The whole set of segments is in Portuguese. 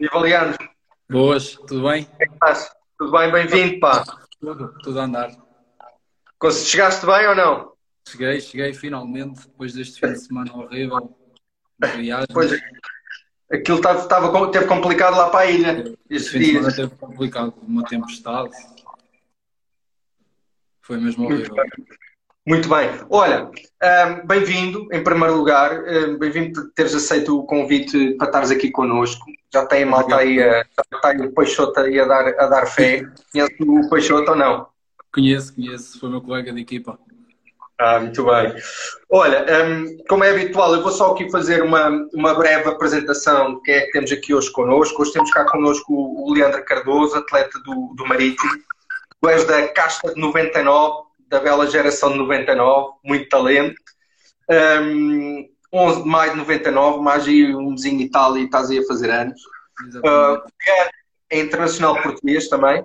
Viva Leandro. Boas, tudo bem? Como é que estás? Tudo bem? Bem-vindo, pá. Tudo, tudo a andar. Chegaste bem ou não? Cheguei, cheguei finalmente, depois deste fim de semana horrível. de Viagem. Pois, aquilo estava, estava, teve complicado lá para a ilha. Este fim de semana teve complicado, uma tempestade. Foi mesmo horrível. Muito bem. Olha, ahm, bem-vindo, em primeiro lugar. ahm, bem-vindo por teres aceito o convite para estares aqui connosco. Já tem malta aí, a, já está aí o Peixoto aí a dar, a dar fé. Conhece o Peixoto ou não? Conheço, conheço, foi meu colega de equipa. Ah, muito bem. Olha, hum, como é habitual, eu vou só aqui fazer uma, uma breve apresentação de quem é que temos aqui hoje connosco. Hoje temos cá connosco o Leandro Cardoso, atleta do, do Marítimo. Tu és da casta de 99, da bela geração de 99, muito talento. Hum, 11 de maio de 99, mais aí um tal e estás aí a fazer anos. Exatamente. É internacional português também.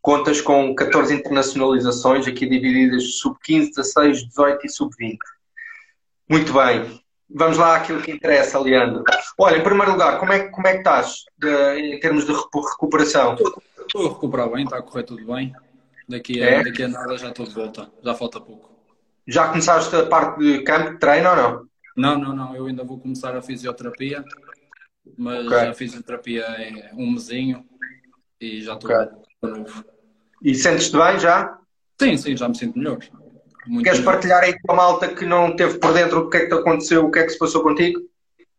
Contas com 14 internacionalizações, aqui divididas sub-15, 16, 18 e sub-20. Muito bem. Vamos lá àquilo que interessa, Leandro. Olha, em primeiro lugar, como é, que- como é que estás de- em termos de recu- recuperação? Estou a recuperar bem, está a correr tudo bem. Daqui a, É? daqui a nada já estou de volta, já falta pouco. Já começaste a parte de campo de treino ou não? Não, não, não, eu ainda vou começar a fisioterapia, mas Ok. a fisioterapia é um mesinho e já estou Ok. de novo. E sentes-te bem já? Sim, sim, já me sinto melhor. Muito Queres melhor. partilhar aí com a malta que não teve por dentro o que é que te aconteceu, o que é que se passou contigo?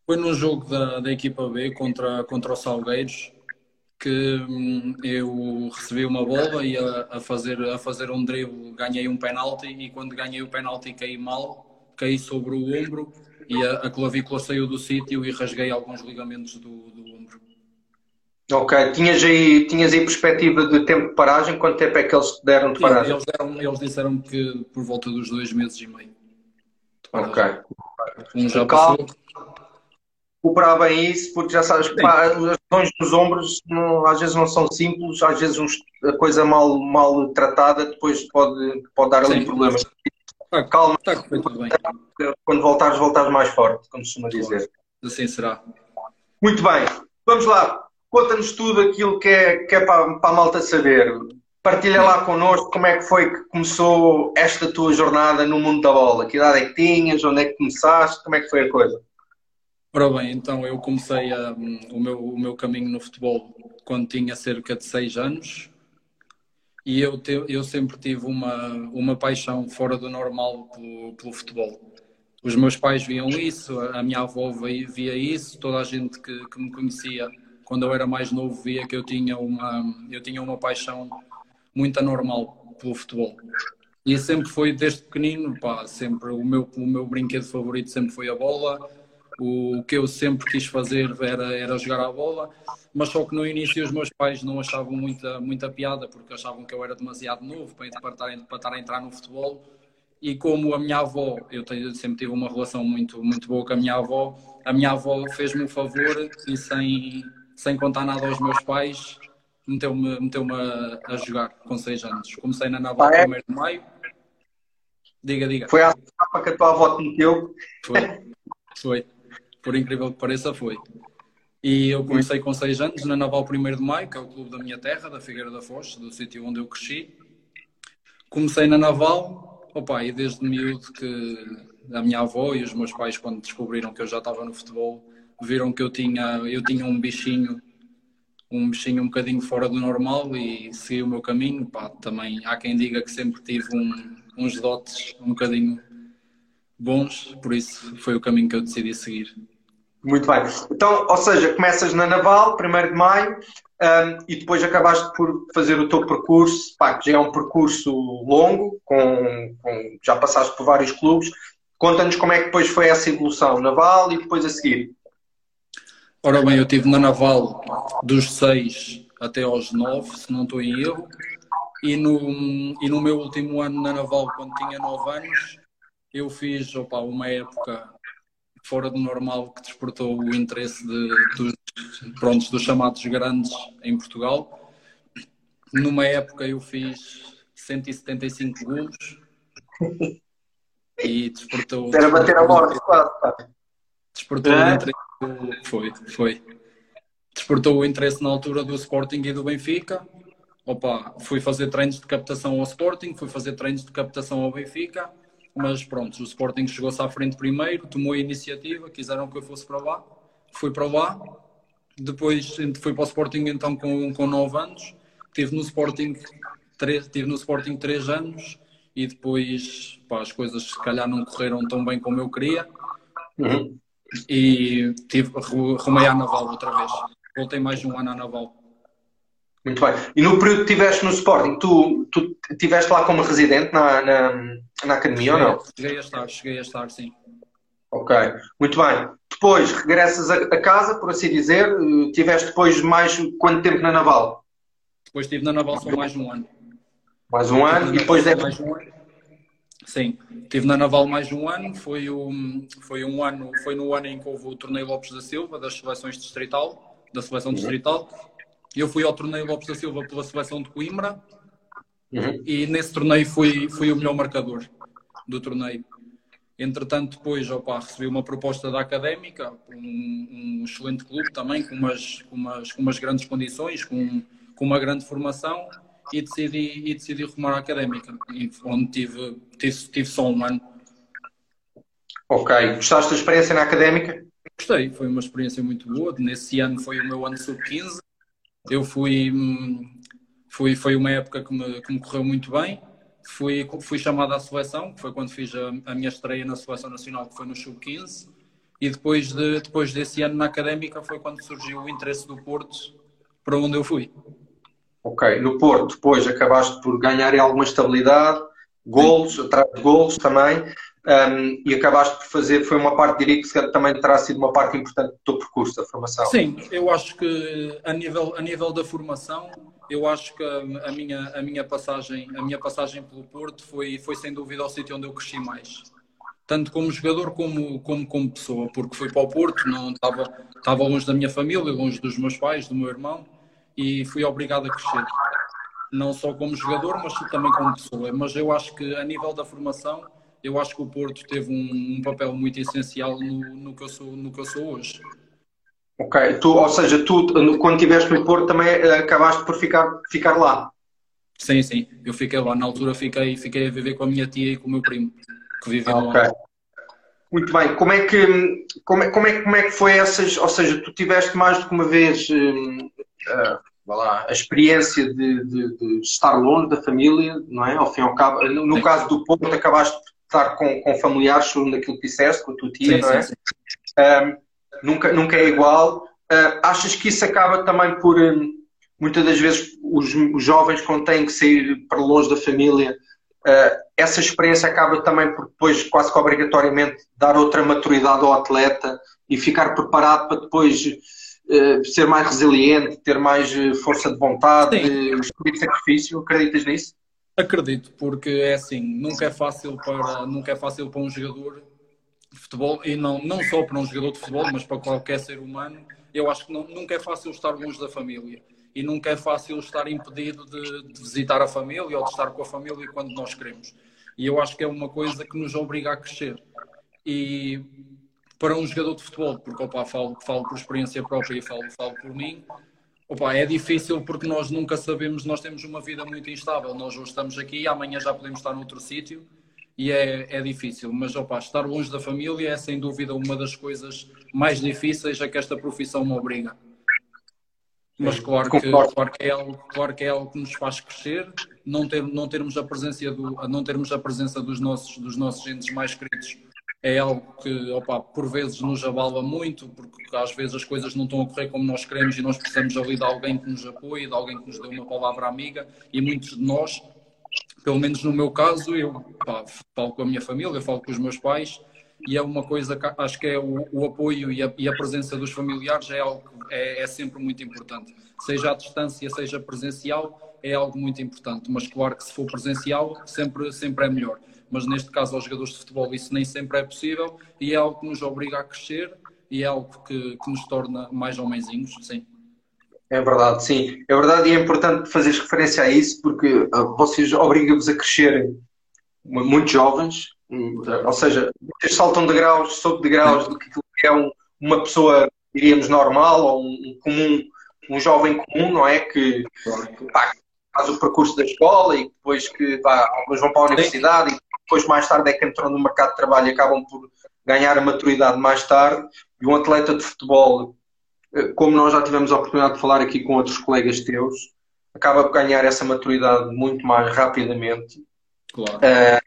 Foi num jogo da, da equipa B contra, contra o Salgueiros que hum, eu recebi uma bola e a, a fazer, a fazer um drible ganhei um penalti e quando ganhei o penalti caí mal, caí sobre o ombro e a, a clavícula saiu do sítio e rasguei alguns ligamentos do, do ombro. Ok, tinhas aí, tinhas aí perspectiva de tempo de paragem? Quanto tempo é que eles deram de paragem? eles, deram- eles disseram que por volta dos dois meses e meio. Ok. Um já Calma. recuperar bem isso, porque já sabes que pá, as lesões nos ombros não- às vezes não são simples, às vezes a coisa mal, mal tratada depois pode, pode dar ali problemas. Tá, Calma, tá tudo bem. quando voltares, voltares mais forte, como se costuma dizer. Assim será. Muito bem, vamos lá. Conta-nos tudo aquilo que é, que é para, para a malta saber. Partilha lá connosco como é que foi que começou esta tua jornada no mundo da bola. Que idade é que tinhas? Onde é que começaste? Como é que foi a coisa? Ora bem, então eu comecei a, hum, o, meu, o meu caminho no futebol quando tinha cerca de 6 anos e eu, te- eu sempre tive uma, uma paixão fora do normal pelo, pelo futebol. Os meus pais viam isso, a minha avó vi- via isso, toda a gente que, que me conhecia quando eu era mais novo via que eu tinha uma, eu tinha uma paixão muito anormal pelo futebol. E sempre foi desde pequenino, pá, sempre o meu, o meu brinquedo favorito sempre foi a bola. O que eu sempre quis fazer era, era jogar a bola, mas só que no início os meus pais não achavam muita, muita piada, porque achavam que eu era demasiado novo para, para, estar, para estar a entrar no futebol. E como a minha avó, eu tenho- sempre tive uma relação muito, muito boa com a minha avó, a minha avó fez-me um favor e sem, sem contar nada aos meus pais, meteu-me meteu a, a jogar com 6 anos. Comecei na Naval Ah, é? 1 de maio. Diga, diga. Foi a etapa que a tua avó te meteu? Foi. Foi. Por incrível que pareça, foi. E eu comecei com 6 anos na Naval 1 de Maio, que é o clube da minha terra, da Figueira da Foz, do sítio onde eu cresci. Comecei na Naval, opa, e desde miúdo que a minha avó e os meus pais, quando descobriram que eu já estava no futebol, viram que eu tinha, eu tinha um bichinho, um bichinho um bocadinho fora do normal e segui o meu caminho. Também há quem diga que sempre tive um- uns dotes um bocadinho bons, por isso foi o caminho que eu decidi seguir. Muito bem. Então, ou seja, começas na Naval, 1 de maio, hum, e depois acabaste por fazer o teu percurso, pá, que já é um percurso longo, com, com- já passaste por vários clubes. Conta-nos como é que depois foi essa evolução, Naval e depois a seguir. Ora bem, eu estive na Naval dos 6 até aos 9, se não estou em erro, e no, e no meu último ano na Naval, quando tinha 9 anos, eu fiz opa, uma época fora do normal que despertou o interesse de, dos, prontos, dos chamados grandes em Portugal. Numa época eu fiz 175 golos e despertou. Era bater a morte quase. Despertou É? o interesse. Foi, foi. despertou o interesse na altura do Sporting e do Benfica. Opa, fui fazer treinos de captação ao Sporting, fui fazer treinos de captação ao Benfica, mas pronto, o Sporting chegou-se à frente primeiro, tomou a iniciativa, quiseram que eu fosse para lá, fui para lá, depois fui para o Sporting então com, com 9 anos, tive no Sporting 3, tive no Sporting 3 anos e depois pá, as coisas se calhar não correram tão bem como eu queria. Uhum. E tive, rumei à Naval outra vez. Voltei mais de um ano à Naval. Muito bem. E no período que estiveste no Sporting, tu, tu estiveste lá como residente na, na, na academia cheguei, ou não? Cheguei a estar, cheguei a estar, sim. Ok, muito bem. Depois regressas a, a casa, por assim dizer. Tiveste depois mais quanto tempo na Naval? Depois estive na Naval só mais um ano. Mais um ano e depois deve... mais um ano. Sim, estive na Naval mais um ano. Foi, um, foi um ano, foi no ano em que houve o torneio Lopes da Silva das seleções distrital, da seleção uhum. distrital. Eu fui ao torneio Lopes da Silva pela seleção de Coimbra uhum. e nesse torneio fui, fui o melhor marcador do torneio. Entretanto, depois opa, recebi uma proposta da Académica, um, um excelente clube também, com umas, com umas, com umas grandes condições, com, com uma grande formação e decidi, e decidi rumar à académica, onde tive, tive, tive só um ano. Ok. Gostaste da experiência na académica? Gostei, foi uma experiência muito boa. Nesse ano foi o meu ano sub-15. Eu fui, fui, foi uma época que me, que me correu muito bem. Fui, fui chamado à seleção, que foi quando fiz a, a minha estreia na seleção nacional, que foi no sub-15. E depois, de, depois desse ano na académica foi quando surgiu o interesse do Porto para onde eu fui. Ok, no Porto depois acabaste por ganhar alguma estabilidade, golos, atrás de golos também, um, e acabaste por fazer, foi uma parte, diria que também terá sido uma parte importante do teu percurso da formação. Sim, eu acho que a nível, a nível da formação, eu acho que a minha, a minha, passagem, a minha passagem pelo Porto foi, foi sem dúvida o sítio onde eu cresci mais. Tanto como jogador como, como, como pessoa, porque fui para o Porto, não estava, estava longe da minha família, longe dos meus pais, do meu irmão, e fui obrigado a crescer. Não só como jogador, mas também como pessoa. Mas eu acho que a nível da formação, eu acho que o Porto teve um, um papel muito essencial no, no, que eu sou, no que eu sou hoje. Ok, tu, ou seja, tu quando estiveste no Porto também eh, acabaste por ficar, ficar lá? Sim, sim, eu fiquei lá. Na altura fiquei, fiquei a viver com a minha tia e com o meu primo, que viviam okay. lá. Muito bem, como é que como é, como é, como é que foi essas, ou seja, tu tiveste mais do que uma vez hum, lá, a experiência de, de, de, estar longe da família, não é? Ao fim e ao cabo, no, no caso do Porto, acabaste estar com, com familiares, segundo aquilo que disseste, com a tua tia, sim, não é? Sim, sim. Um, nunca, nunca é igual. Uh, achas que isso acaba também por, um, muitas das vezes, os, os, jovens, quando têm que sair para longe da família, uh, essa experiência acaba também por depois, quase que obrigatoriamente, dar outra maturidade ao atleta e ficar preparado para depois uh, ser mais resiliente, ter mais eh, força de vontade, espírito de sacrifício? Acreditas nisso? Acredito, porque é assim, nunca é fácil para, nunca é fácil para um jogador de futebol, e não, não só para um jogador de futebol, mas para qualquer ser humano, eu acho que não, nunca é fácil estar longe da família e nunca é fácil estar impedido de, de, visitar a família ou de estar com a família quando nós queremos. E eu acho que é uma coisa que nos obriga a crescer. E para um jogador de futebol, porque opa, falo, falo por experiência própria e falo, falo por mim, opa, é difícil porque nós nunca sabemos, nós temos uma vida muito instável, nós hoje estamos aqui, amanhã já podemos estar noutro sítio e é, é difícil, mas opa, estar longe da família é sem dúvida uma das coisas mais difíceis a que esta profissão me obriga. Mas claro que, claro que, é algo, claro que é algo que nos faz crescer, não, ter, não, termos a presença do, não termos a presença dos nossos, dos nossos entes mais queridos é algo que, opa, por vezes nos abala muito, porque às vezes as coisas não estão a correr como nós queremos e nós precisamos ali de alguém que nos apoie, de alguém que nos dê uma palavra amiga, e muitos de nós, pelo menos no meu caso, eu opa, falo com a minha família, falo com os meus pais, e é uma coisa que acho que é o, o apoio e a, e a, presença dos familiares é algo que é, é sempre muito importante. Seja à distância, seja presencial, é algo muito importante, mas claro que se for presencial, sempre, sempre é melhor mas neste caso aos jogadores de futebol isso nem sempre é possível e é algo que nos obriga a crescer e é algo que, que nos torna mais homenzinhos, sim. É verdade, sim. É verdade e é importante fazer referência a isso porque ah, vocês obrigam-vos a crescerem muito jovens, hum, ou seja, vocês saltam de graus, sobre de graus do que é um, uma pessoa, diríamos, normal ou um comum um jovem comum, não é? Que pá, faz o percurso da escola e depois que pá, alguns vão para a universidade e depois mais tarde é que entram no mercado de trabalho e acabam por ganhar a maturidade mais tarde. E um atleta de futebol, eh, como nós já tivemos a oportunidade de falar aqui com outros colegas teus, acaba por ganhar essa maturidade muito mais rapidamente. Claro. Uh,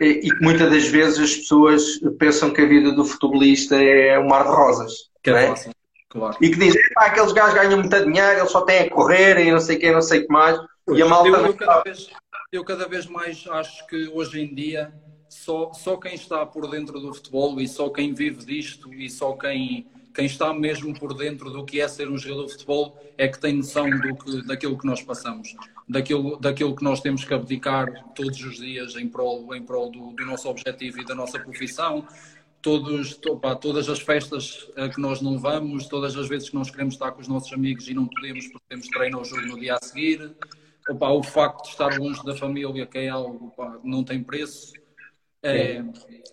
e que muitas das vezes as pessoas pensam que a vida do futebolista é um mar de rosas. Que é? Fácil, claro. E que dizem, ah, aqueles gajos ganham muito dinheiro, eles só têm a correr e não sei o que, não sei o que mais. Pois, e a malta eu, eu, cada vez, eu cada vez mais acho que hoje em dia só, só quem está por dentro do futebol e só quem vive disto e só quem, quem está mesmo por dentro do que é ser um jogador de futebol é que tem noção do que, daquilo que nós passamos daquilo, daquilo que nós temos que abdicar todos os dias em prol, em prol do, do nosso objetivo e da nossa profissão. Todos, opa, todas as festas a que nós não vamos, todas as vezes que nós queremos estar com os nossos amigos e não podemos porque temos treino ao jogo no dia a seguir, opa, o facto de estar longe da família, que é algo opa, não tem preço. É,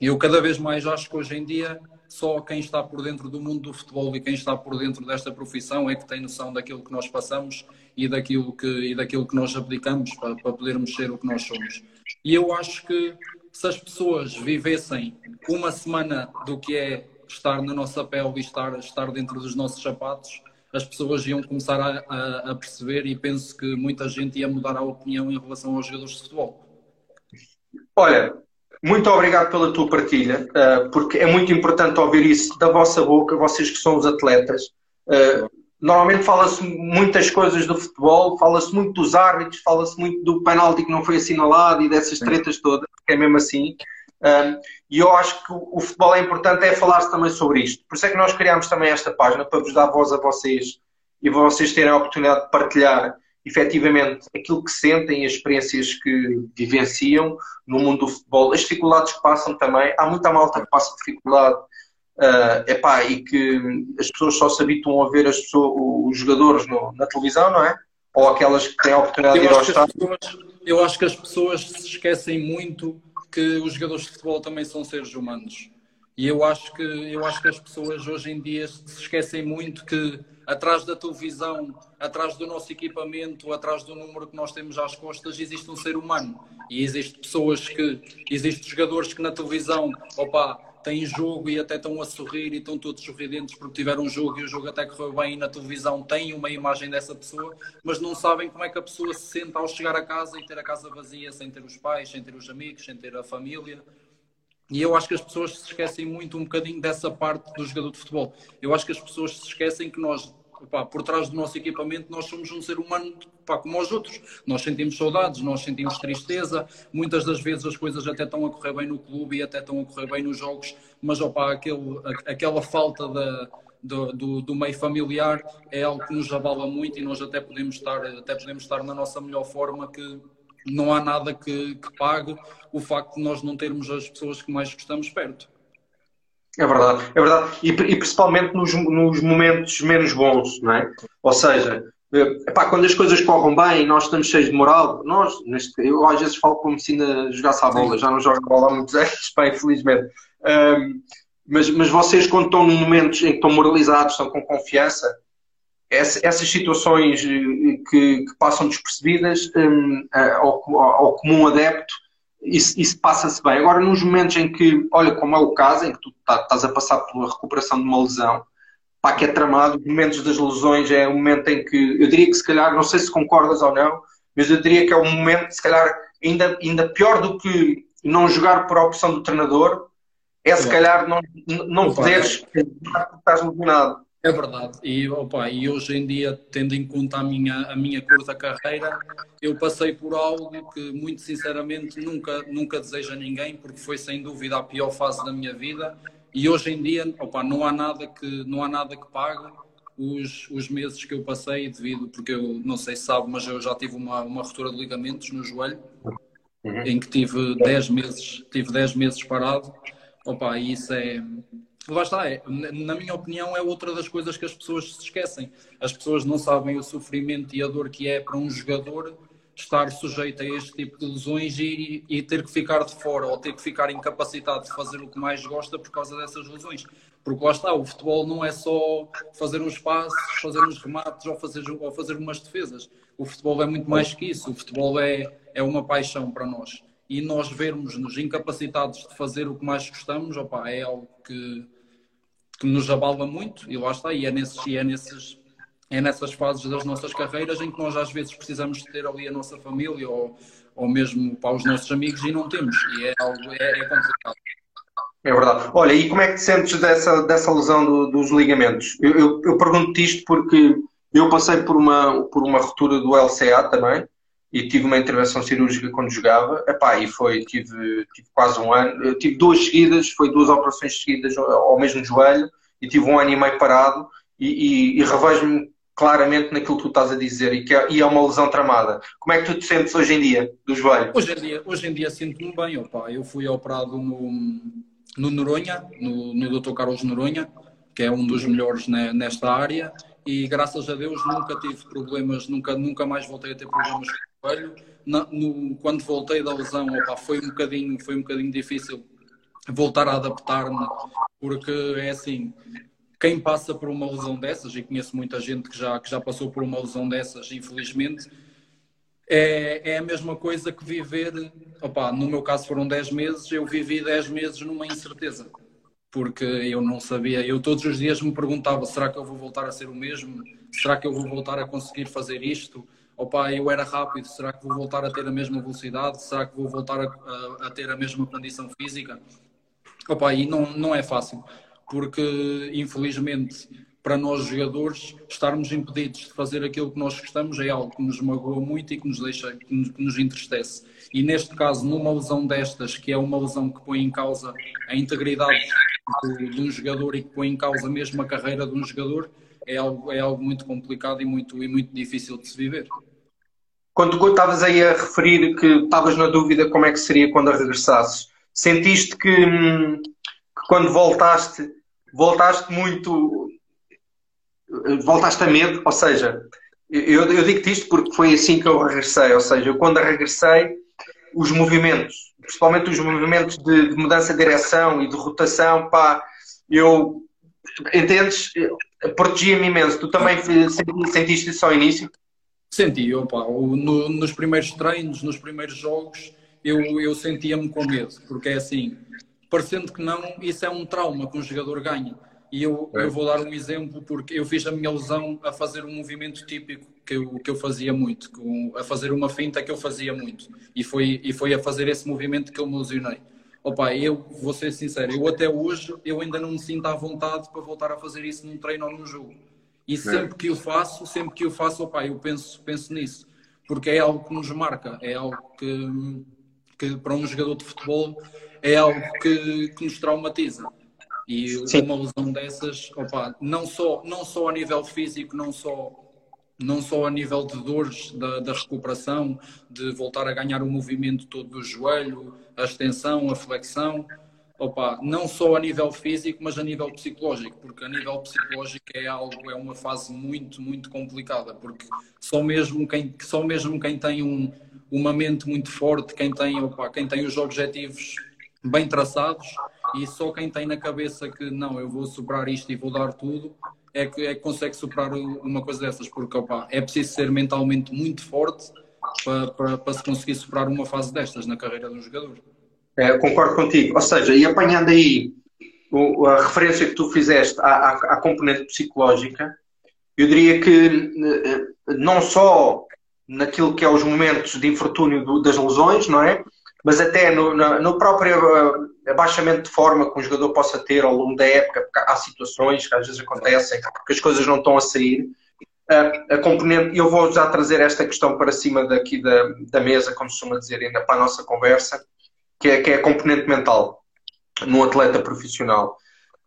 eu cada vez mais acho que hoje em dia só quem está por dentro do mundo do futebol e quem está por dentro desta profissão é que tem noção daquilo que nós passamos e daquilo que, e daquilo que nós abdicamos para, para podermos ser o que nós somos. E eu acho que se as pessoas vivessem uma semana do que é estar na nossa pele e estar, estar dentro dos nossos sapatos, as pessoas iam começar a, a, a, perceber e penso que muita gente ia mudar a opinião em relação aos jogadores de futebol. Olha, muito obrigado pela tua partilha, eh, porque é muito importante ouvir isso da vossa boca, vocês que são os atletas. Eh, normalmente fala-se muitas coisas do futebol, fala-se muito dos árbitros, fala-se muito do penalti que não foi assinalado e dessas tretas todas, que é mesmo assim. Um, e eu acho que o, futebol é importante é falar-se também sobre isto. Por isso é que nós criámos também esta página para vos dar voz a vocês e vocês terem a oportunidade de partilhar efetivamente aquilo que sentem, as experiências que vivenciam no mundo do futebol, as dificuldades que passam também. Há muita malta que passa dificuldade Uh, epá, e que as pessoas só se habituam a ver as pessoas, os jogadores no, na televisão, não é? Ou aquelas que têm a oportunidade eu de ir ao estádio. Eu acho que as pessoas se esquecem muito que os jogadores de futebol também são seres humanos. E eu acho que, eu acho que as pessoas hoje em dia se esquecem muito que atrás da televisão, atrás do nosso equipamento, atrás do número que nós temos às costas, existe um ser humano. E existem pessoas que, existem jogadores que na televisão, opa, têm jogo e até estão a sorrir e estão todos sorridentes porque tiveram um jogo e o jogo até correu bem e na televisão têm uma imagem dessa pessoa, mas não sabem como é que a pessoa se sente ao chegar a casa e ter a casa vazia, sem ter os pais, sem ter os amigos, sem ter a família. E eu acho que as pessoas se esquecem muito um bocadinho dessa parte do jogador de futebol. Eu acho que as pessoas se esquecem que nós pá, por trás do nosso equipamento, nós somos um ser humano pá, como os outros. Nós sentimos saudades, nós sentimos tristeza. Muitas das vezes as coisas até estão a correr bem no clube e até estão a correr bem nos jogos, mas opa, aquele, aquela falta da, do, do, do, meio familiar é algo que nos abala muito e nós até podemos estar, até podemos estar na nossa melhor forma que não há nada que, que pague o facto de nós não termos as pessoas que mais gostamos perto. É verdade, é verdade. E, e principalmente nos, nos, momentos menos bons, não é? Ou seja, eh, epá, quando as coisas correm bem e nós estamos cheios de moral, nós, neste, eu às vezes falo como se ainda jogasse a bola, já não jogo a bola há muitos anos, bem, infelizmente. Um, mas, mas vocês, quando estão em momentos em que estão moralizados, estão com confiança, essa, essas situações eh, que, que passam despercebidas um, ao, ao comum adepto isso, isso passa-se bem. Agora, nos momentos em que, olha, como é o caso, em que tu tá, estás a passar pela recuperação de uma lesão, pá, que é tramado, os momentos das lesões é um momento em que, eu diria que se calhar, não sei se concordas ou não, mas eu diria que é um momento, se calhar, ainda, ainda pior do que não jogar por opção do treinador, é se calhar não, não poderes porque estás lesionado. É verdade. E, opa, e hoje em dia, tendo em conta a minha, a minha curta carreira, eu passei por algo que, muito sinceramente, nunca, nunca desejo a ninguém, porque foi sem dúvida a pior fase da minha vida. E hoje em dia, opa, não há nada que, não há nada que pague os, os meses que eu passei, devido, porque eu não sei se sabe, mas eu já tive uma, uma ruptura de ligamentos no joelho, uhum. em que tive 10 meses, tive 10 meses parado. Opa, e isso é, Lá está, é, na minha opinião, é outra das coisas que as pessoas se esquecem. As pessoas não sabem o sofrimento e a dor que é para um jogador estar sujeito a este tipo de lesões e, e ter que ficar de fora ou ter que ficar incapacitado de fazer o que mais gosta por causa dessas lesões. Porque lá está, o futebol não é só fazer uns passos, fazer uns remates ou fazer, ou fazer umas defesas. O futebol é muito mais que isso. O futebol é, é uma paixão para nós. E nós vermos-nos incapacitados de fazer o que mais gostamos, opa, é algo que, que nos abala muito. E lá está, e é, nesses, e é, nesses, é nessas fases das nossas carreiras em que nós às vezes precisamos ter ali a nossa família ou, ou mesmo para os nossos amigos e não temos. E é algo é, é complicado. É verdade. Olha, e como é que te sentes dessa, dessa lesão do, dos ligamentos? Eu, eu, eu pergunto-te isto porque eu passei por uma, por uma ruptura do LCA também e tive uma intervenção cirúrgica quando jogava. Epá, e foi, tive, tive quase um ano. Eu tive duas seguidas, foi duas operações seguidas ao mesmo joelho e tive um ano e meio parado e, e, e revejo-me claramente naquilo que tu estás a dizer e que é, e é uma lesão tramada. Como é que tu te sentes hoje em dia do joelho? Hoje em dia, hoje em dia sinto-me bem. Opa. Eu fui operado no no Noronha, no, no Dr. Carlos Noronha, que é um dos melhores nesta área, e graças a Deus nunca tive problemas, nunca, nunca mais voltei a ter problemas joelho. no, quando voltei da lesão, opa, foi, um bocadinho, foi um bocadinho difícil voltar a adaptar-me, porque é assim, quem passa por uma lesão dessas, e conheço muita gente que já, que já passou por uma lesão dessas, infelizmente, é, é a mesma coisa que viver. Opa, no meu caso foram 10 meses, eu vivi 10 meses numa incerteza. Porque eu não sabia, eu todos os dias me perguntava: será que eu vou voltar a ser o mesmo? Será que eu vou voltar a conseguir fazer isto? Opa, eu era rápido, será que vou voltar a ter a mesma velocidade? Será que vou voltar a, a, ter a mesma condição física? Opa, e não, não é fácil, porque infelizmente para nós jogadores estarmos impedidos de fazer aquilo que nós gostamos é algo que nos magoa muito e que nos deixa, que nos, que nos entristece. E neste caso, numa lesão destas, que é uma lesão que põe em causa a integridade de, de um jogador e que põe em causa mesmo a carreira de um jogador, é algo, é algo muito complicado e muito, e muito difícil de se viver. Quando tu estavas aí a referir que estavas na dúvida como é que seria quando regressasses, sentiste que, hum, que quando voltaste, voltaste muito voltaste a medo, ou seja, eu, eu digo-te isto porque foi assim que eu regressei, ou seja, eu quando regressei, os movimentos, principalmente os movimentos de, de mudança de direção e de rotação, pá, eu, entendes, protegia-me imenso. Tu também sentiste isso ao início? Senti, opa, no, nos primeiros treinos, nos primeiros jogos, eu, eu sentia-me com medo, porque é assim, parecendo que não, isso é um trauma que um jogador ganha. E eu, é. eu vou dar um exemplo porque eu fiz a minha lesão a fazer um movimento típico que eu, que eu fazia muito, com, a fazer uma finta que eu fazia muito. E foi, e foi a fazer esse movimento que eu me lesionei. Opa, eu vou ser sincero, eu até hoje eu ainda não me sinto à vontade para voltar a fazer isso num treino ou num jogo. E é. sempre que eu faço, sempre que eu faço, opa, eu penso, penso nisso. Porque é algo que nos marca, é algo que, que para um jogador de futebol é algo que, que nos traumatiza. E Sim. uma lesão dessas, opa, não, só, não só a nível físico, não só, não só a nível de dores da, da recuperação, de voltar a ganhar o movimento todo do joelho, a extensão, a flexão, opa, não só a nível físico, mas a nível psicológico, porque a nível psicológico é algo, é uma fase muito, muito complicada, porque só mesmo quem, só mesmo quem tem um, uma mente muito forte, quem tem, opa, quem tem os objetivos bem traçados, e só quem tem na cabeça que não, eu vou superar isto e vou dar tudo, é que, é que consegue superar uma coisa dessas, porque opa, é preciso ser mentalmente muito forte para, para, para se conseguir superar uma fase destas na carreira de um jogador. É, concordo contigo. Ou seja, e apanhando aí o, a referência que tu fizeste à, à, à, componente psicológica, eu diria que eh, não só naquilo que é os momentos de infortúnio do, das lesões, não é? Mas até no, no, próprio uh, abaixamento de forma que um jogador possa ter ao longo da época, porque há situações que às vezes acontecem, que as coisas não estão a sair. A, a componente, eu vou já trazer esta questão para cima daqui da, da mesa, como se costuma dizer, ainda para a nossa conversa, que é, que é a componente mental num atleta profissional.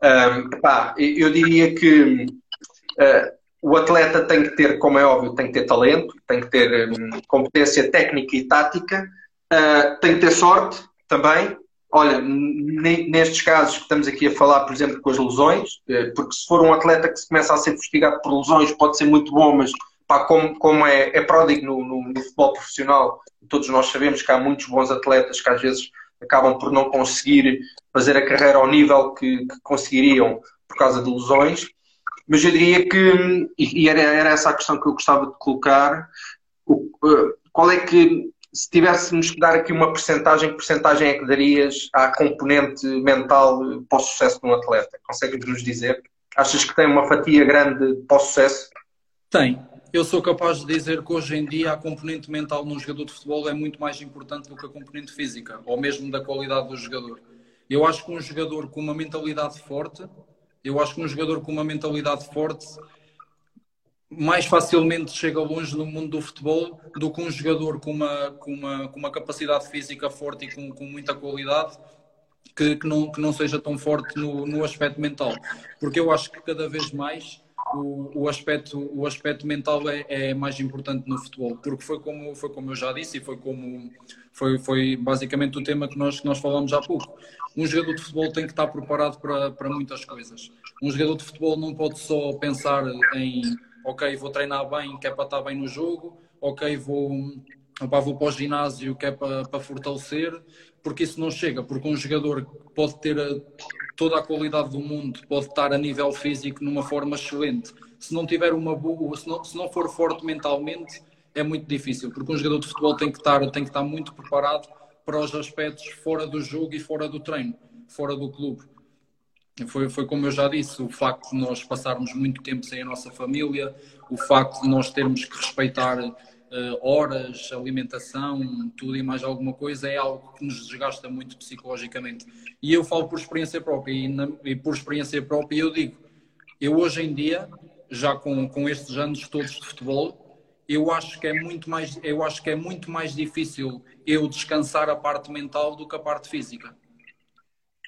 Um, pá, eu diria que uh, o atleta tem que ter, como é óbvio, tem que ter talento, tem que ter um, competência técnica e tática, uh, tem que ter sorte também, Olha, nestes casos que estamos aqui a falar, por exemplo, com as lesões, eh, porque se for um atleta que se começa a ser investigado por lesões, pode ser muito bom, mas pá, como, como é, é pródigo no, no, no, futebol profissional, todos nós sabemos que há muitos bons atletas que às vezes acabam por não conseguir fazer a carreira ao nível que, que conseguiriam por causa de lesões, mas eu diria que, e era, era essa a questão que eu gostava de colocar, o, qual é que, se tivéssemos que dar aqui uma percentagem, que percentagem é que darias à componente mental para o sucesso de um atleta? Consegues nos dizer? Achas que tem uma fatia grande para o sucesso? Tem. Eu sou capaz de dizer que hoje em dia a componente mental num jogador de futebol é muito mais importante do que a componente física, ou mesmo da qualidade do jogador. Eu acho que um jogador com uma mentalidade forte, eu acho que um jogador com uma mentalidade forte mais facilmente chega longe no mundo do futebol do que um jogador com uma, com uma, com uma capacidade física forte e com, com muita qualidade que, que, não, que não seja tão forte no, no aspecto mental. Porque eu acho que cada vez mais o, o, aspecto, o aspecto mental é, é, mais importante no futebol, porque foi como, foi como eu já disse e foi como foi, foi basicamente o tema que nós, que nós falamos há pouco. Um jogador de futebol tem que estar preparado para, para muitas coisas. Um jogador de futebol não pode só pensar em ok, vou treinar bem, que é para estar bem no jogo, ok, vou, opa, vou para o ginásio, que é para, para fortalecer, porque isso não chega, porque um jogador pode ter toda a qualidade do mundo, pode estar a nível físico numa forma excelente. Se não tiver uma boa, se não, se não for forte mentalmente, é muito difícil, porque um jogador de futebol tem que estar, tem que estar muito preparado para os aspectos fora do jogo e fora do treino, fora do clube. Foi, foi como eu já disse, o facto de nós passarmos muito tempo sem a nossa família, o facto de nós termos que respeitar horas, alimentação, tudo e mais alguma coisa, é algo que nos desgasta muito psicologicamente. E eu falo por experiência própria, e, na, e por experiência própria eu digo, eu hoje em dia, já com, com estes anos todos de futebol, eu acho que é muito mais eu acho que é muito mais difícil eu descansar a parte mental do que a parte física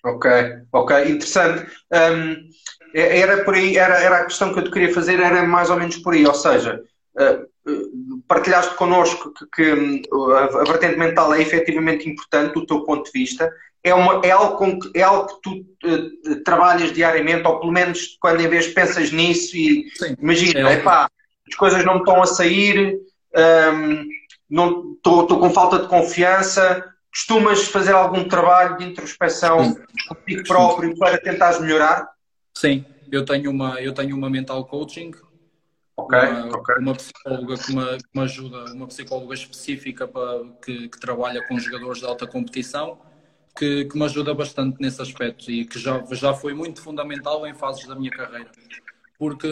ok ok interessante um, era por aí era, era a questão que eu te queria fazer era mais ou menos por aí ou seja uh, partilhaste connosco que, que a vertente mental é efetivamente importante do teu ponto de vista. É, uma, é, algo, com que, é algo que tu uh, trabalhas diariamente, ou pelo menos quando em vez pensas nisso e Sim, imagina, é epá, as coisas não me estão a sair, um, estou com falta de confiança. Costumas fazer algum trabalho de introspeção contigo próprio para tentares melhorar? Sim, eu tenho uma, eu tenho uma mental coaching Okay, uma, okay. uma psicóloga que me, que me, ajuda, uma psicóloga específica para, que, que, trabalha com jogadores de alta competição, que, que, me ajuda bastante nesse aspecto e que já, já foi muito fundamental em fases da minha carreira. Porque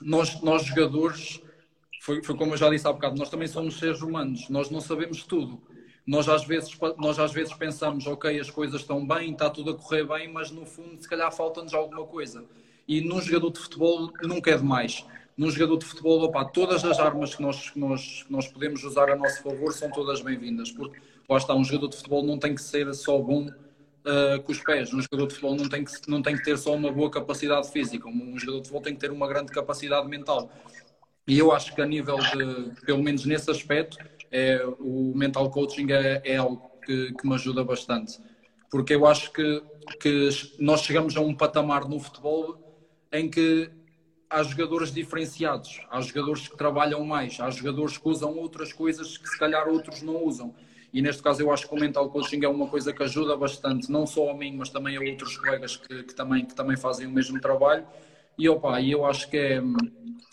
nós, nós jogadores, foi, foi como eu já disse há bocado, nós também somos seres humanos, nós não sabemos tudo. Nós às, vezes, nós às vezes pensamos, ok, as coisas estão bem, está tudo a correr bem, mas no fundo, se calhar, falta-nos alguma coisa. E num jogador de futebol nunca é demais num jogador de futebol, opa, todas as armas que nós, que nós, que nós podemos usar a nosso favor são todas bem-vindas, porque lá está, um jogador de futebol não tem que ser só bom uh, com os pés, um jogador de futebol não tem, que, não tem que ter só uma boa capacidade física, um jogador de futebol tem que ter uma grande capacidade mental. E eu acho que a nível de, pelo menos nesse aspecto, é, o mental coaching é, é algo que, que me ajuda bastante. Porque eu acho que, que nós chegamos a um patamar no futebol em que há jogadores diferenciados, há jogadores que trabalham mais, há jogadores que usam outras coisas que se calhar outros não usam. E neste caso eu acho que o mental coaching é uma coisa que ajuda bastante, não só a mim, mas também a outros colegas que, que também, que também fazem o mesmo trabalho. E opa, eu acho que é,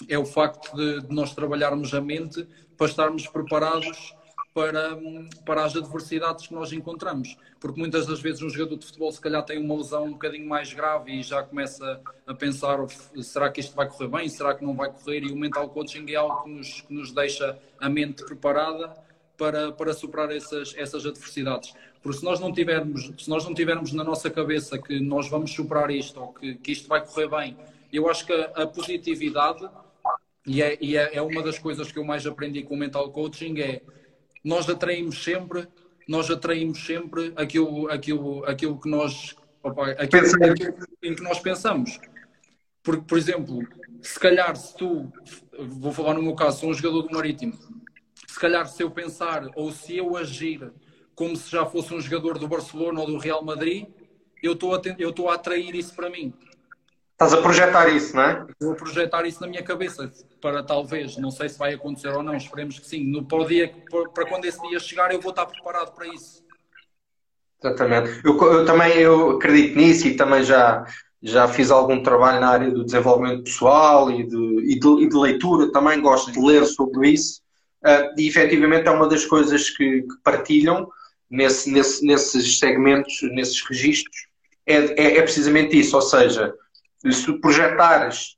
é o facto de, de nós trabalharmos a mente para estarmos preparados para, para as adversidades que nós encontramos. Porque muitas das vezes um jogador de futebol se calhar tem uma lesão um bocadinho mais grave e já começa a pensar será que isto vai correr bem, será que não vai correr? E o mental coaching é algo que nos, que nos deixa a mente preparada para, para superar essas, essas adversidades. Porque se nós não tivermos, se nós não tivermos na nossa cabeça que nós vamos superar isto ou que, que isto vai correr bem, eu acho que a, a positividade e, é, e é, é uma das coisas que eu mais aprendi com o mental coaching é nós atraímos sempre, nós atraímos sempre aquilo, aquilo, aquilo que nós opa, aquilo, aquilo em que nós pensamos. Porque, por exemplo, se calhar se tu, vou falar no meu caso, sou um jogador do Marítimo, se calhar se eu pensar ou se eu agir como se já fosse um jogador do Barcelona ou do Real Madrid, eu estou a, eu estou a atrair isso para mim. Estás a projetar isso, não é? Vou projetar isso na minha cabeça para talvez, não sei se vai acontecer ou não, esperemos que sim. No, para, o dia, para quando esse dia chegar, eu vou estar preparado para isso. Exatamente. Eu, eu também eu acredito nisso e também já, já fiz algum trabalho na área do desenvolvimento pessoal e de, e de, e de leitura, também gosto de ler sobre isso, uh, e efetivamente é uma das coisas que, que partilham nesse, nesse, nesses segmentos, nesses registros, é, é, é, precisamente isso, ou seja, se projetares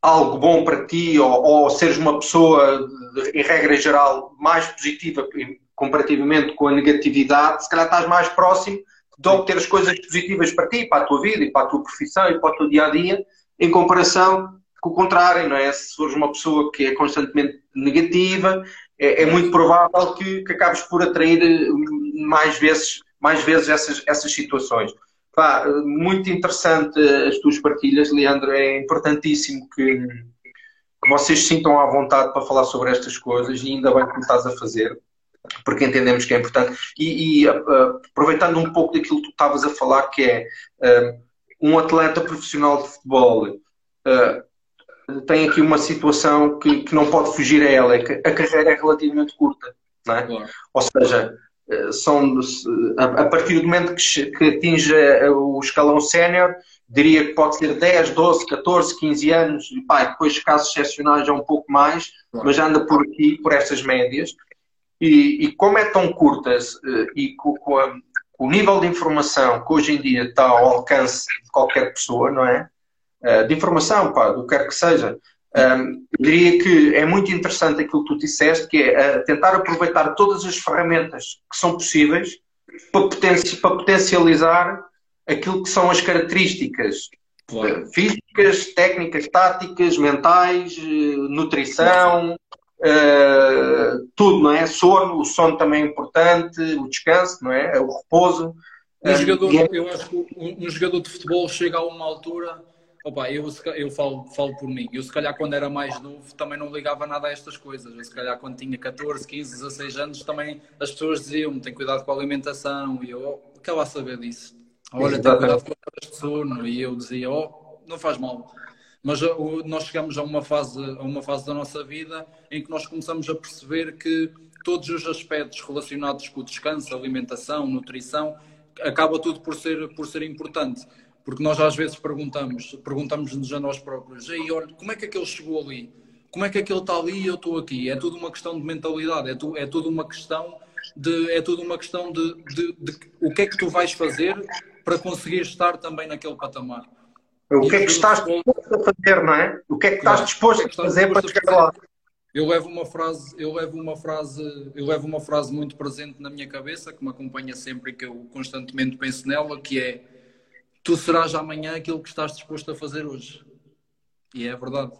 algo bom para ti ou, ou seres uma pessoa, em regra geral, mais positiva comparativamente com a negatividade, se calhar estás mais próximo de obter as coisas positivas para ti, para a tua vida e para a tua profissão e para o teu dia a dia, em comparação com o contrário, não é? Se fores uma pessoa que é constantemente negativa, é, é muito provável que, que, acabes por atrair hum, mais vezes, mais vezes essas, essas situações. Pá, muito interessante as tuas partilhas, Leandro. É importantíssimo que, que vocês sintam à vontade para falar sobre estas coisas e ainda bem que estás a fazer porque entendemos que é importante. E, e uh, aproveitando um pouco daquilo que tu estavas a falar, que é uh, um atleta profissional de futebol uh, tem aqui uma situação que, que, não pode fugir a ela, é que a carreira é relativamente curta. Não é? Claro. Ou seja, são, a, a, partir do momento que, que atinge o escalão sénior, diria que pode ser 10, 12, 14, 15 anos, e pá, depois casos excepcionais já um pouco mais, mas anda por aqui, por estas médias. E, e como é tão curtas eh, e com, com, a, com, o nível de informação que hoje em dia está ao alcance de qualquer pessoa, não é? Eh, de informação, pá, do que quer que seja. Um, diria que é muito interessante aquilo que tu disseste, que é uh, tentar aproveitar todas as ferramentas que são possíveis para, potenci para potencializar aquilo que são as características claro. uh, físicas, técnicas, táticas, mentais, uh, nutrição, Uh, tudo, não é? Sono, o sono também é importante, o descanso, não é? O repouso. Um jogador, é... Eu acho que um, um, jogador de futebol chega a uma altura. Opa, eu, eu falo, falo por mim. Eu, se calhar, quando era mais novo, também não ligava nada a estas coisas. Eu, se calhar, quando tinha 14, 15, 16 anos, também as pessoas diziam-me: tem cuidado com a alimentação. E eu, oh, que lá saber disso? Olha, tem cuidado com a sono. E eu dizia: oh, não faz mal mas uh, nós chegamos a uma fase, a uma fase da nossa vida em que nós começamos a perceber que todos os aspectos relacionados com o descanso, alimentação, nutrição, acaba tudo por ser, por ser importante. Porque nós às vezes perguntamos, perguntamos-nos a nós próprios, olha, como é que aquele chegou ali? Como é que aquele está ali e eu estou aqui? É tudo uma questão de mentalidade, é, tu, é tudo uma questão de, é tudo uma questão de, de, de, de o que é que tu vais fazer para conseguir estar também naquele patamar. O que é que estás disposto a fazer, não é? O que é que estás disposto a fazer para chegar lá? Eu levo uma frase, eu levo uma frase, eu levo uma frase muito presente na minha cabeça que me acompanha sempre e que eu constantemente penso nela, que é tu serás amanhã aquilo que estás disposto a fazer hoje. E é verdade.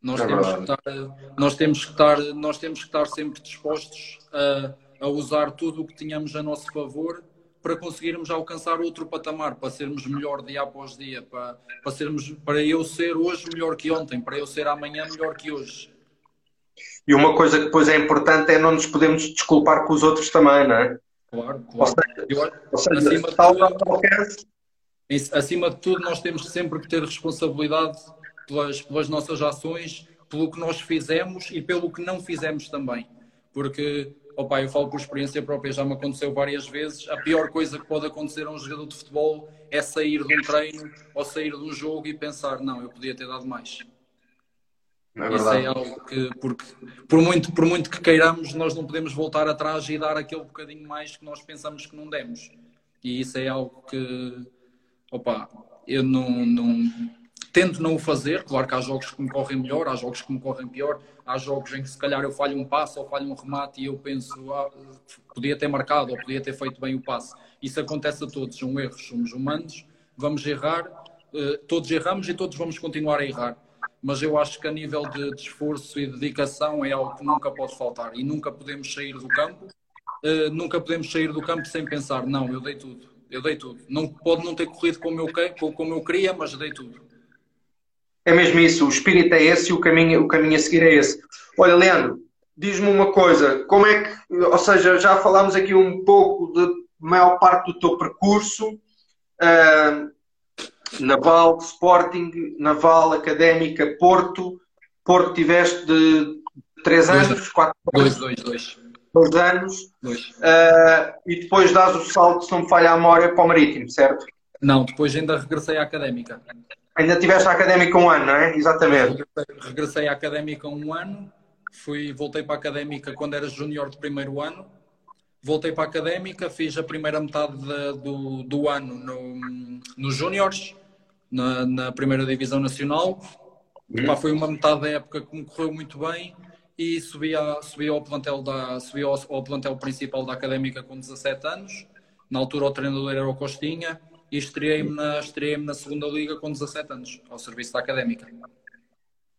Nós, é temos, verdade. Que estar, nós temos que estar, nós temos que estar sempre dispostos a, a usar tudo o que tínhamos a nosso favor para conseguirmos alcançar outro patamar, para sermos melhor dia após dia, para, para, sermos, para eu ser hoje melhor que ontem, para eu ser amanhã melhor que hoje. E uma coisa que depois é importante é não nos podemos desculpar com os outros também, não é? Claro, claro. Ou seja, eu, ou seja acima, de tudo, acima de tudo, nós temos sempre que ter responsabilidade pelas, pelas nossas ações, pelo que nós fizemos e pelo que não fizemos também. Porque opa, eu falo por experiência própria, já me aconteceu várias vezes. A pior coisa que pode acontecer a um jogador de futebol é sair de um treino ou sair de um jogo e pensar, não, eu podia ter dado mais. É Isso é algo que, porque por muito, por muito que queiramos, nós não podemos voltar atrás e dar aquele bocadinho mais que nós pensamos que não demos. E isso é algo que, opa, eu não, não tento não o fazer. Claro que há jogos que me correm melhor, há jogos que me correm pior, há jogos em que se calhar eu falho um passo ou falho um remate e eu penso, ah, podia ter marcado ou podia ter feito bem o passe. Isso acontece a todos, são erros, somos humanos, vamos errar, eh, todos erramos e todos vamos continuar a errar. Mas eu acho que a nível de, de esforço e dedicação é algo que nunca pode faltar e nunca podemos sair do campo, eh, nunca podemos sair do campo sem pensar, não, eu dei tudo, eu dei tudo. Não, pode não ter corrido como eu, como eu queria, mas dei tudo. É mesmo isso, o espírito é esse e o caminho, o caminho a seguir é esse. Olha, Leandro, diz-me uma coisa, como é que, ou seja, já falámos aqui um pouco de maior parte do teu percurso, uh, Naval, Sporting, Naval, Académica, Porto, Porto tiveste de 3 anos, 4 anos? 2, 2, 2. 2 anos. Dois. Uh, e depois dás o salto, se não me falha a memória, para o Marítimo, certo? Não, depois ainda regressei à académica. Ainda tiveste a académica um ano, não é? Exatamente. Regressei, regressei à académica um ano, fui, voltei para a académica quando era júnior de primeiro ano, voltei para a académica, fiz a primeira metade de, do, do ano no, nos júniores, na, na, primeira divisão nacional. Uhum. Pá, foi uma metade da época que me correu muito bem e subi, a, subi, ao, plantel da, subi ao, ao plantel principal da académica com 17 anos. Na altura o treinador era o Costinha e estreiei-me na, estreiei na segunda liga com 17 anos, ao serviço da académica.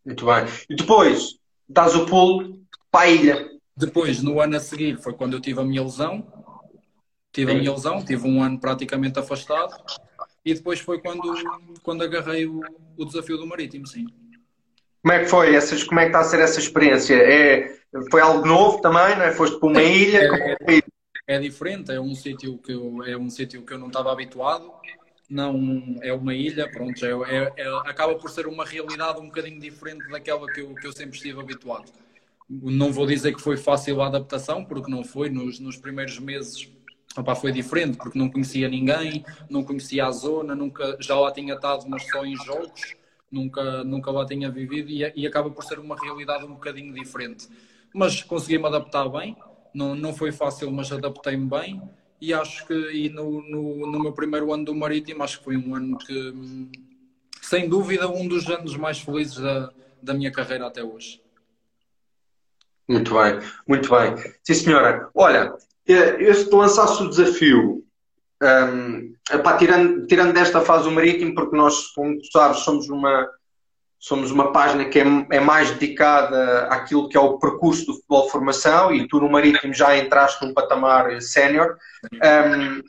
Muito bem. E depois, dás o pulo para a ilha. Depois, no ano a seguir, foi quando eu tive a minha lesão. Tive Sim. a minha lesão, tive um ano praticamente afastado. E depois foi quando, quando agarrei o, o desafio do Marítimo, sim. Como é que foi? Essas, como é que está a ser essa experiência? É, foi algo novo também, não é? Foste para uma ilha? É, é, é diferente, é um sítio que eu, é um sítio que eu não estava habituado. Não é uma ilha, pronto, é, é, é, acaba por ser uma realidade um bocadinho diferente daquela que eu, que eu sempre estive habituado. Não vou dizer que foi fácil a adaptação, porque não foi. Nos, nos primeiros meses opa, foi diferente, porque não conhecia ninguém, não conhecia a zona, nunca, já lá tinha estado, mas só em jogos, nunca, nunca lá tinha vivido e, e acaba por ser uma realidade um bocadinho diferente. Mas consegui-me adaptar bem não, não foi fácil, mas adaptei-me bem e acho que e no, no, no, meu primeiro ano do Marítimo, acho que foi um ano que, sem dúvida, um dos anos mais felizes da, da minha carreira até hoje. Muito bem, muito bem. Sim, senhora. Olha, eh, eu se lançasse o desafio, um, epá, tirando, tirando desta fase do Marítimo, porque nós, como tu sabes, somos uma somos uma página que é, é, mais dedicada àquilo que é o percurso do futebol de formação e tu no Marítimo já entraste num patamar sénior. Um,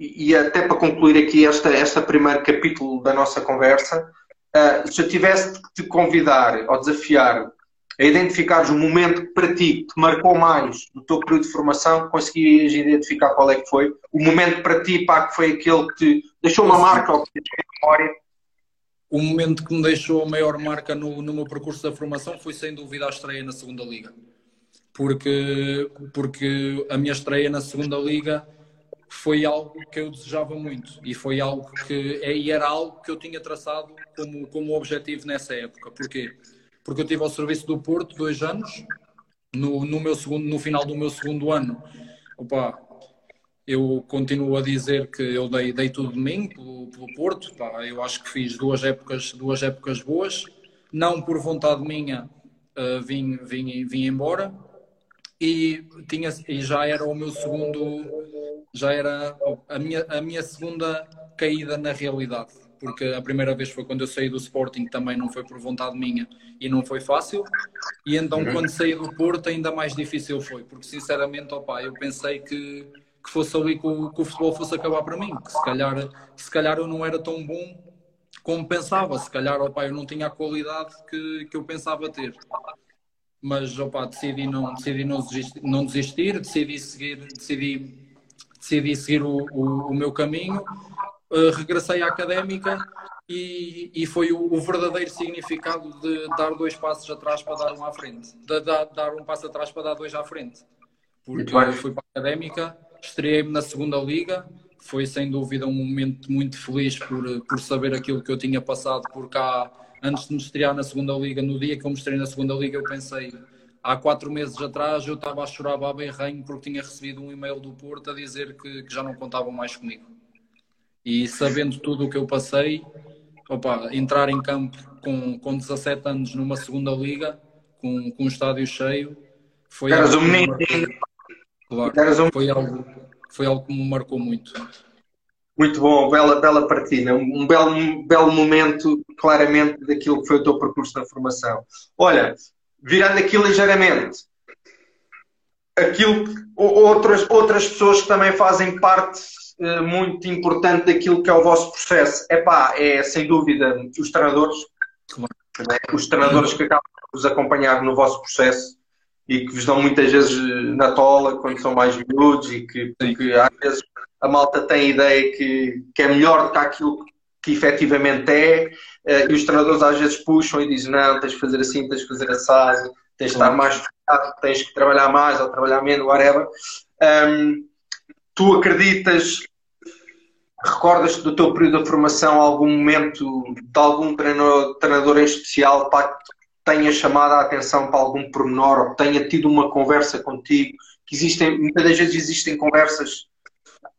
e até para concluir aqui esta, este primeiro capítulo da nossa conversa, uh, se eu tivesse de te convidar ou desafiar a identificares um momento que para ti te marcou mais no teu período de formação, conseguirias identificar qual é que foi? O momento para ti, pá, que foi aquele que te deixou uma marca ou que te deixou memória? o momento que me deixou a maior marca no, no meu percurso da formação foi sem dúvida a estreia na segunda liga porque porque a minha estreia na segunda liga foi algo que eu desejava muito e foi algo que e era algo que eu tinha traçado como como objetivo nessa época porquê porque eu tive ao serviço do Porto dois anos no, no meu segundo no final do meu segundo ano opa eu continuo a dizer que eu dei, dei tudo de mim pelo, pelo Porto. Eu acho que fiz duas épocas, duas épocas boas. Não por vontade minha uh, vim, vim, vim embora. E, tinha, e já era o meu segundo, já era a minha, a minha segunda caída na realidade. Porque a primeira vez foi quando eu saí do Sporting, também não foi por vontade minha e não foi fácil. E então, uhum. quando saí do Porto, ainda mais difícil foi. Porque, sinceramente, opa, eu pensei que que fosse ali que o, que o futebol fosse acabar para mim, que se calhar, se calhar eu não era tão bom como pensava, se calhar opa, eu não tinha a qualidade que, que eu pensava ter. Mas opa, decidi não, decidi não, desistir, não desistir, decidi seguir, decidi, decidi seguir o, o, o meu caminho, uh, regressei à académica e, e foi o, o, verdadeiro significado de dar dois passos atrás para dar um à frente, de, de, dar um passo atrás para dar dois à frente. Porque fui para a académica Estreiei-me na segunda liga, foi sem dúvida um momento muito feliz por, por saber aquilo que eu tinha passado por cá antes de me estrear na segunda liga. No dia que eu me estreiei na segunda liga, eu pensei, há quatro meses atrás, eu estava a chorar baba e reino porque tinha recebido um e-mail do Porto a dizer que, que, já não contavam mais comigo. E sabendo tudo o que eu passei, opa, entrar em campo com, com 17 anos numa segunda liga, com, com um estádio cheio, foi. Eras um menino. Claro, foi algo, foi algo que me marcou muito. Muito bom, bela, bela partida, um belo, um belo momento, claramente, daquilo que foi o teu percurso na formação. Olha, virando aqui ligeiramente, aquilo outras, outras pessoas que também fazem parte uh, muito importante daquilo que é o vosso processo. Epá, é sem dúvida os treinadores, né? os treinadores que acabam de vos acompanhar no vosso processo e que vos dão muitas vezes na tola quando são mais miúdos e que, que às vezes a malta tem a ideia que, que é melhor do que aquilo que efetivamente é eh, e os treinadores às vezes puxam e dizem não, tens de fazer assim, tens de fazer assado, tens de estar mais focado, tens que trabalhar mais ou trabalhar menos, whatever. Um, tu acreditas Recordas-te do teu período de formação algum momento de algum treinador, treinador em especial que tenha chamado a atenção para algum pormenor ou que tenha tido uma conversa contigo? Que existem, muitas das vezes existem conversas,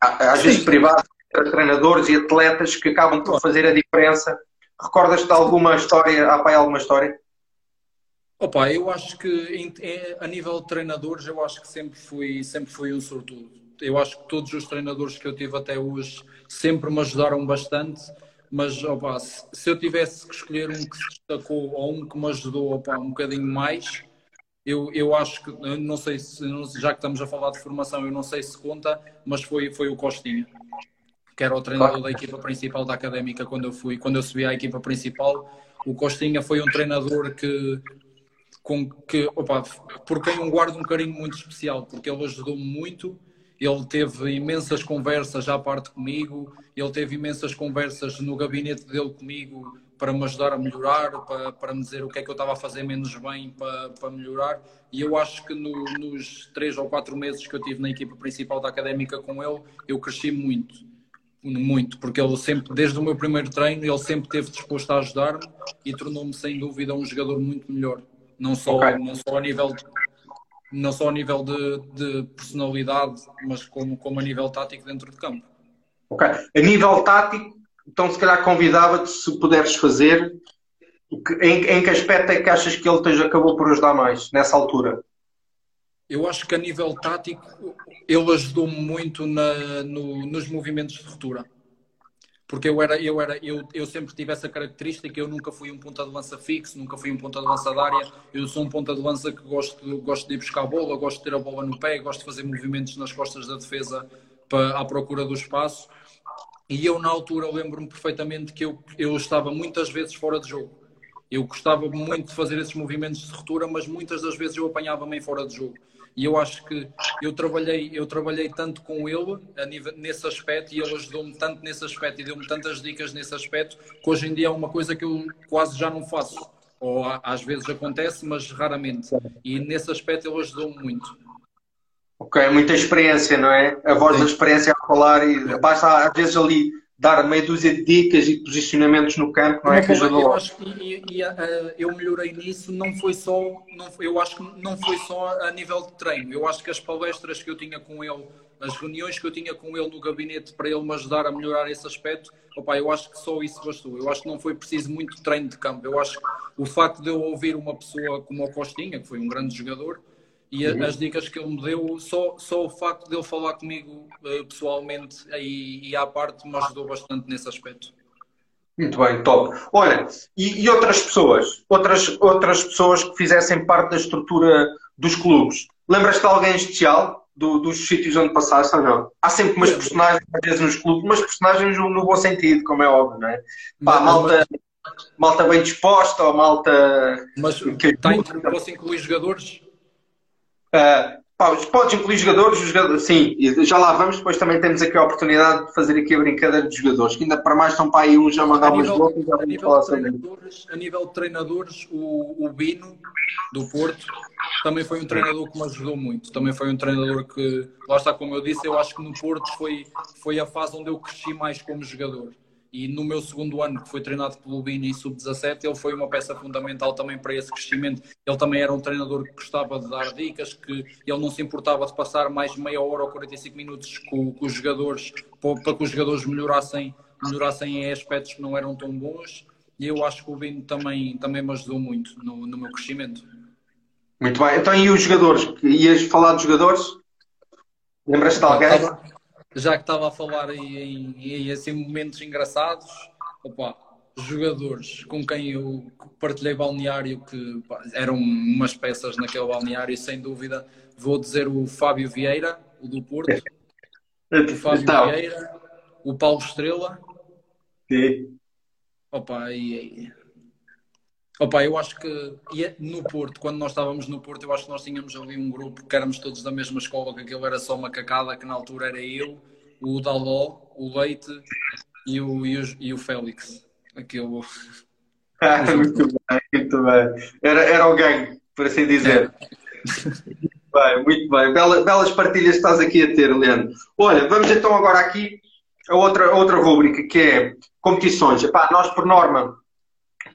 às vezes privadas, entre treinadores e atletas que acabam por fazer a diferença. Recordas-te de alguma história? Há pai alguma história? Opa, eu acho que a nível de treinadores, eu acho que sempre fui, sempre fui um sortudo. Eu acho que todos os treinadores que eu tive até hoje sempre me ajudaram bastante, mas opa, se eu tivesse que escolher um que se destacou ou um que me ajudou opa, um bocadinho mais, eu, eu acho que, não sei se, já que estamos a falar de formação, eu não sei se conta, mas foi, foi o Costinha, que era o treinador da equipa principal da Académica quando eu fui, quando eu subi à equipa principal. O Costinha foi um treinador que com que, opa, por quem eu guardo um carinho muito especial, porque ele ajudou-me muito, ele teve imensas conversas à parte comigo, ele teve imensas conversas no gabinete dele comigo para me ajudar a melhorar, para, para me dizer o que é que eu estava a fazer menos bem para, para melhorar. E eu acho que no, nos três ou quatro meses que eu tive na equipa principal da académica com ele, eu cresci muito. Muito, porque ele sempre, desde o meu primeiro treino, ele sempre esteve disposto a ajudar-me e tornou-me sem dúvida um jogador muito melhor não só, okay. não só a nível de, não só a nível de, de, personalidade, mas como, como a nível tático dentro de campo. Ok. A nível tático, então se calhar convidava-te se puderes fazer. Em, em que aspecto é que achas que ele te acabou por ajudar mais nessa altura? Eu acho que a nível tático ele ajudou-me muito na, no, nos movimentos de ruptura porque eu era eu era eu, eu sempre tive essa característica eu nunca fui um ponta de lança fixo nunca fui um ponta de lança da área. Eu sou um ponta de lança que gosto gosto de ir buscar a bola gosto de ter a bola no pé gosto de fazer movimentos nas costas da defesa para à procura do espaço. E eu na altura lembro-me perfeitamente que eu eu estava muitas vezes fora de jogo. Eu gostava muito de fazer esses movimentos de ruptura mas muitas das vezes eu apanhava-me fora de jogo e eu acho que eu trabalhei, eu trabalhei tanto com ele nível, nesse aspecto e ele ajudou-me tanto nesse aspecto e deu-me tantas dicas nesse aspecto que hoje em dia é uma coisa que eu quase já não faço. Ou às vezes acontece, mas raramente. E nesse aspecto ele ajudou-me muito. Ok, muita experiência, não é? A voz Sim. da experiência a falar e basta às vezes ali dar meia dúzia de dicas e posicionamentos no campo, não é? Que ajudou. Eu acho que e, e, uh, eu melhorei nisso, não foi só, não, eu acho que não foi só a nível de treino. Eu acho que as palestras que eu tinha com ele, as reuniões que eu tinha com ele no gabinete para ele me ajudar a melhorar esse aspecto, opa, eu acho que só isso bastou. Eu acho que não foi preciso muito treino de campo. Eu acho que o facto de eu ouvir uma pessoa como o Costinha, que foi um grande jogador, e uhum. as dicas que ele me deu, só, só o facto de ele falar comigo uh, pessoalmente e, e à parte me ajudou bastante nesse aspecto. Muito bem, top. Olha, e, e, outras pessoas? Outras, outras pessoas que fizessem parte da estrutura dos clubes? Lembras-te de alguém especial do, dos sítios onde passaste ou não? Há sempre umas personagens, às vezes nos clubes, mas personagens no, bom sentido, como é óbvio, não é? Pá, malta, malta bem disposta ou malta. Mas que... Tá, posso incluir jogadores? Uh, pá, incluir jogadores, jogadores, sim, já lá vamos, depois também temos aqui a oportunidade de fazer aqui a brincadeira de jogadores, que ainda para mais estão para aí uns já mandar umas blocos já vamos falar sobre A nível de treinadores, o, o Bino, do Porto, também foi um treinador que me ajudou muito, também foi um treinador que, lá está como eu disse, eu acho que no Porto foi, foi a fase onde eu cresci mais como jogador e no meu segundo ano, que foi treinado pelo Bini sub-17, ele foi uma peça fundamental também para esse crescimento. Ele também era um treinador que gostava de dar dicas, que ele não se importava de passar mais meia hora ou 45 minutos com, com os jogadores, para que os jogadores melhorassem, melhorassem em aspectos que não eram tão bons. E eu acho que o Bini também, também me ajudou muito no, no meu crescimento. Muito bem. Então, e os jogadores? Ias falar dos jogadores? Lembras-te de alguém? Já que estava a falar em, em, assim, momentos engraçados, opa, jogadores com quem eu partilhei balneário que pá, eram umas peças naquele balneário, sem dúvida, vou dizer o Fábio Vieira, o do Porto, o Fábio então. Vieira, o Paulo Estrela. Sim. Opa, e, Opa, eu acho que é no Porto, quando nós estávamos no Porto, eu acho que nós tínhamos ali um grupo que éramos todos da mesma escola, que aquilo era só uma cacada, que na altura era eu, o Daló, o Leite e o, e o, e o Félix. Aquilo. Ah, muito bem, muito bem. Era, era o gangue, por assim dizer. É. bem, muito bem. Bela, belas partilhas estás aqui a ter, Leandro. Olha, vamos então agora aqui a outra, outra rubrica que é competições. Epá, nós, por norma,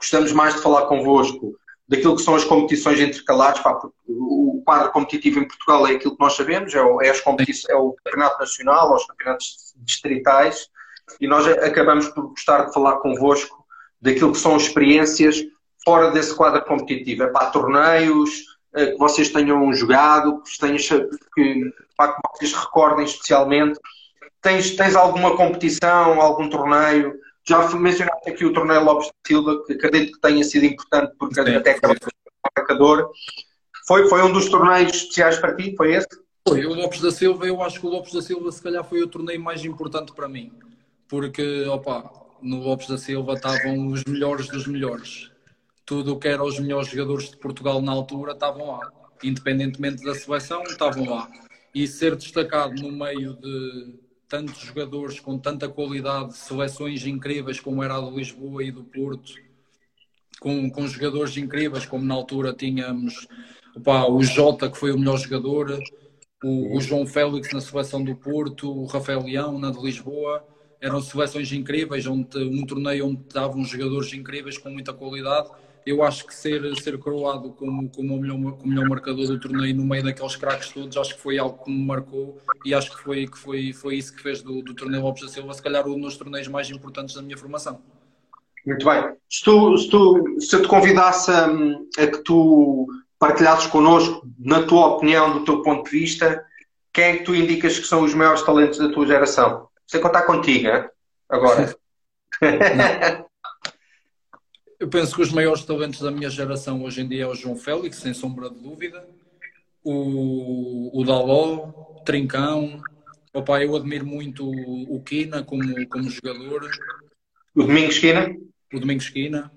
gostamos mais de falar convosco daquilo que são as competições intercalares. Pá, o quadro competitivo em Portugal é aquilo que nós sabemos, é o, é, é o campeonato nacional, os campeonatos distritais, e nós acabamos por gostar de falar convosco daquilo que são experiências fora desse quadro competitivo. É para torneios eh, que vocês tenham jogado, que, tenham, que, pá, que vocês recordem especialmente. Tens, tens alguma competição, algum torneio já mencionaste aqui o torneio Lopes da Silva, que acredito que tenha sido importante porque sim, até acaba o marcador. Foi, foi um dos torneios especiais para ti? Foi esse? Foi, o Lopes da Silva, eu acho que o Lopes da Silva se calhar foi o torneio mais importante para mim. Porque, opa, no Lopes da Silva estavam os melhores dos melhores. Tudo o que eram os melhores jogadores de Portugal na altura estavam lá. Independentemente da seleção, estavam lá. E ser destacado no meio de tantos jogadores com tanta qualidade, seleções incríveis como era a do Lisboa e do Porto, com, com jogadores incríveis, como na altura tínhamos opa, o Jota, que foi o melhor jogador, o, o, João Félix na seleção do Porto, o Rafael Leão na de Lisboa. Eram seleções incríveis, onde, um torneio onde estavam jogadores incríveis com muita qualidade eu acho que ser, ser coroado como, como, o melhor, como melhor marcador do torneio no meio daqueles craques todos, acho que foi algo que me marcou e acho que foi, que foi, foi isso que fez do, do torneio Lopes da Silva, se calhar um dos torneios mais importantes da minha formação. Muito bem. Se, tu, se, tu, se eu te convidasse a, a que tu partilhasses connosco, na tua opinião, do teu ponto de vista, quem é que tu indicas que são os maiores talentos da tua geração? Sem contar contigo, hein? agora. Eu penso que os maiores talentos da minha geração hoje em dia é o João Félix, sem sombra de dúvida. O, o Daló, Trincão. Opa, eu admiro muito o, o Quina como, como jogador. O Domingos Quina? O Domingos Quina.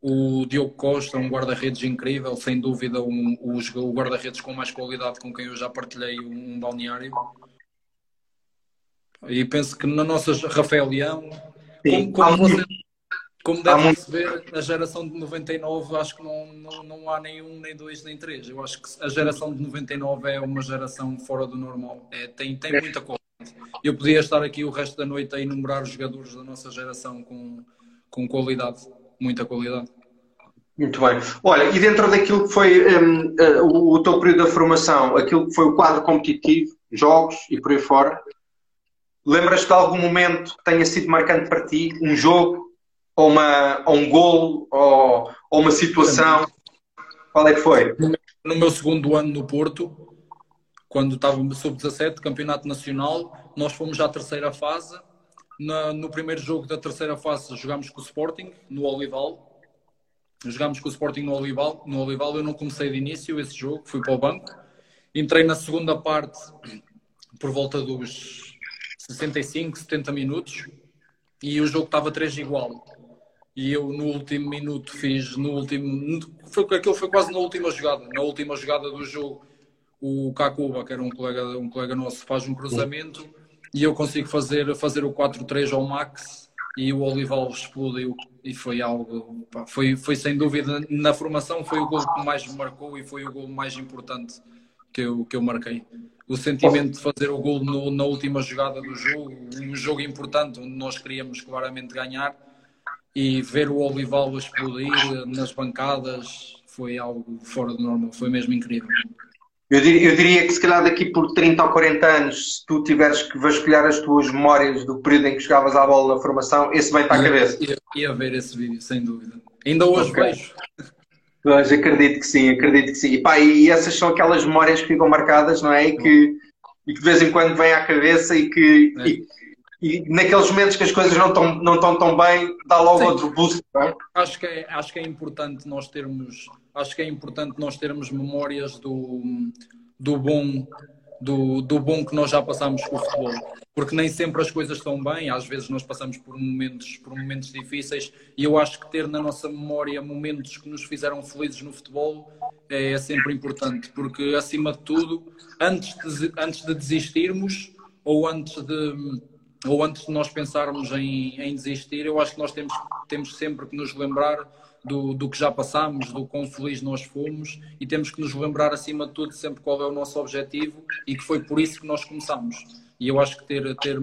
O Diogo Costa, um guarda-redes incrível, sem dúvida um, o, o guarda-redes com mais qualidade com quem eu já partilhei um, balneário. E penso que na nossa Rafael Leão, Sim. como, como como deve perceber, a geração de 99 acho que não, não, não há nenhum, nem dois, nem três. Eu acho que a geração de 99 é uma geração fora do normal. É, tem, tem muita coisa. Eu podia estar aqui o resto da noite a enumerar os jogadores da nossa geração com, com qualidade, muita qualidade. Muito bem. Olha, e dentro daquilo que foi um, uh, eh, o, teu período de formação, aquilo que foi o quadro competitivo, jogos e por aí fora, lembras-te de algum momento que tenha sido marcante para ti? Um jogo ou, uma, ou um gol, ou, ou uma situação? Qual é que foi? No meu segundo ano no Porto, quando estava sub-17, campeonato nacional, nós fomos à terceira fase. Na, no primeiro jogo da terceira fase jogámos com o Sporting, no Olival. Jogámos com o Sporting no Olival. No Olival eu não comecei de início esse jogo, fui para o banco. Entrei na segunda parte por volta dos 65, 70 minutos e o jogo estava 3 igual e eu no último minuto fiz no último foi aquilo foi quase na última jogada na última jogada do jogo. O Kakuba que era um colega um colega nosso faz um cruzamento e eu consigo fazer fazer o 4-3 ao max e o Olival explodiu. E foi algo pá, foi foi sem dúvida na formação foi o gol que mais me marcou e foi o gol mais importante que eu que eu marquei. O sentimento de fazer o gol na última jogada do jogo um jogo importante onde nós queríamos claramente ganhar e ver o Olival explodir nas bancadas foi algo fora do normal, foi mesmo incrível. Eu diria, eu diria, que se calhar daqui por 30 ou 40 anos, se tu tiveres que vasculhar as tuas memórias do período em que jogavas à bola na formação, esse vem para a cabeça. Ia, ia ver esse vídeo, sem dúvida. Ainda hoje okay. vejo. Mas acredito que sim, acredito que sim. E, pá, e essas são aquelas memórias que ficam marcadas, não é? E que, e que de vez em quando vêm à cabeça e que, é. e, e naqueles momentos que as coisas não estão, não estão tão bem, dá logo Sim. outro boost. É? Acho, que é, acho que é importante nós termos acho que é importante nós termos memórias do, do bom do, do bom que nós já passamos com o futebol porque nem sempre as coisas estão bem às vezes nós passamos por momentos por momentos difíceis e eu acho que ter na nossa memória momentos que nos fizeram felizes no futebol é, é sempre importante porque acima de tudo antes de, antes de desistirmos ou antes de ou antes de nós pensarmos em, em desistir, eu acho que nós temos, temos sempre que nos lembrar do, do que já passámos, do quão feliz nós fomos e temos que nos lembrar, acima de tudo, sempre qual é o nosso objetivo e que foi por isso que nós começamos. E eu acho que ter, ter,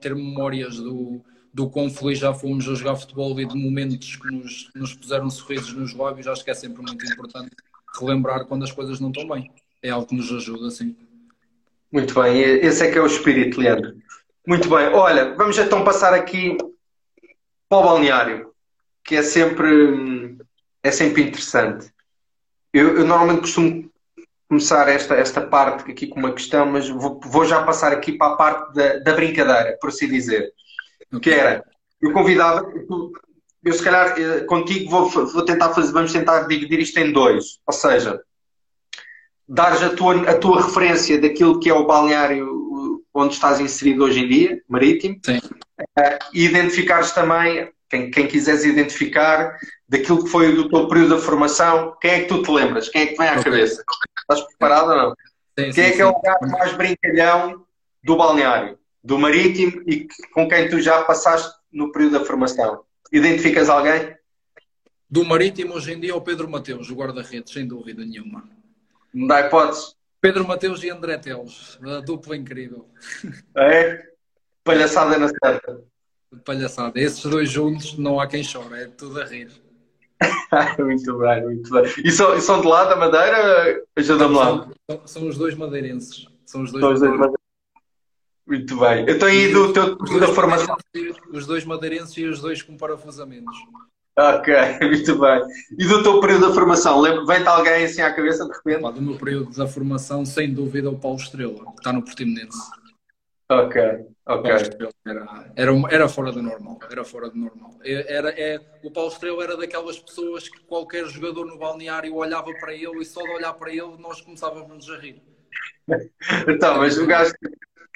ter memórias do, do quão feliz já fomos a jogar futebol e de momentos que nos, nos puseram sorrisos nos lábios, acho que é sempre muito importante relembrar quando as coisas não estão bem. É algo que nos ajuda, sim. Muito bem, esse é que é o espírito, Leandro. Muito bem, olha, vamos então passar aqui para o balneário, que é sempre, é sempre interessante. Eu, eu normalmente costumo começar esta, esta parte aqui com uma questão, mas vou, vou já passar aqui para a parte da, da brincadeira, por assim dizer. Que era, eu convidava, eu se calhar eh, contigo vou, vou tentar fazer, vamos tentar dividir isto em dois. Ou seja, dares a tua, a tua referência daquilo que é o balneário onde estás inserido hoje em dia, marítimo, Sim. Uh, e identificares também, quem, quem quiseres identificar, daquilo que foi do teu período de formação, quem é que tu te lembras? Quem é que vem à okay. cabeça? Estás preparado ou não? Sim, quem sim, é que sim. é o gato mais brincalhão do balneário, do marítimo e com quem tu já passaste no período da formação? Identificas alguém? Do marítimo hoje em dia é o Pedro Mateus, o guarda-redes, sem dúvida nenhuma. Não dá hipótese. Pedro Mateus e André Teles, a dupla incrível. É? Palhaçada na certa. Palhaçada. Esses dois juntos não há quem chore, é tudo a rir. muito bem, muito bem. E são, são de lá da Madeira? Ajuda-me lá. São, são, os dois madeirenses. São os dois, são os dois madeirenses. Muito bem. Eu estou aí do teu da formação. Os dois madeirenses e os dois com parafusamentos. Ok, muito bem. E do teu período da formação? Vem-te alguém assim à cabeça de repente? do meu período da formação, sem dúvida, o Paulo Estrela, que está no Portimonense. Ok, ok. Era, era, era, fora do normal, era fora do normal. Era, é, o Paulo Estrela era daquelas pessoas que qualquer jogador no balneário olhava para ele e só de olhar para ele nós começávamos a rir. então, mas o gajo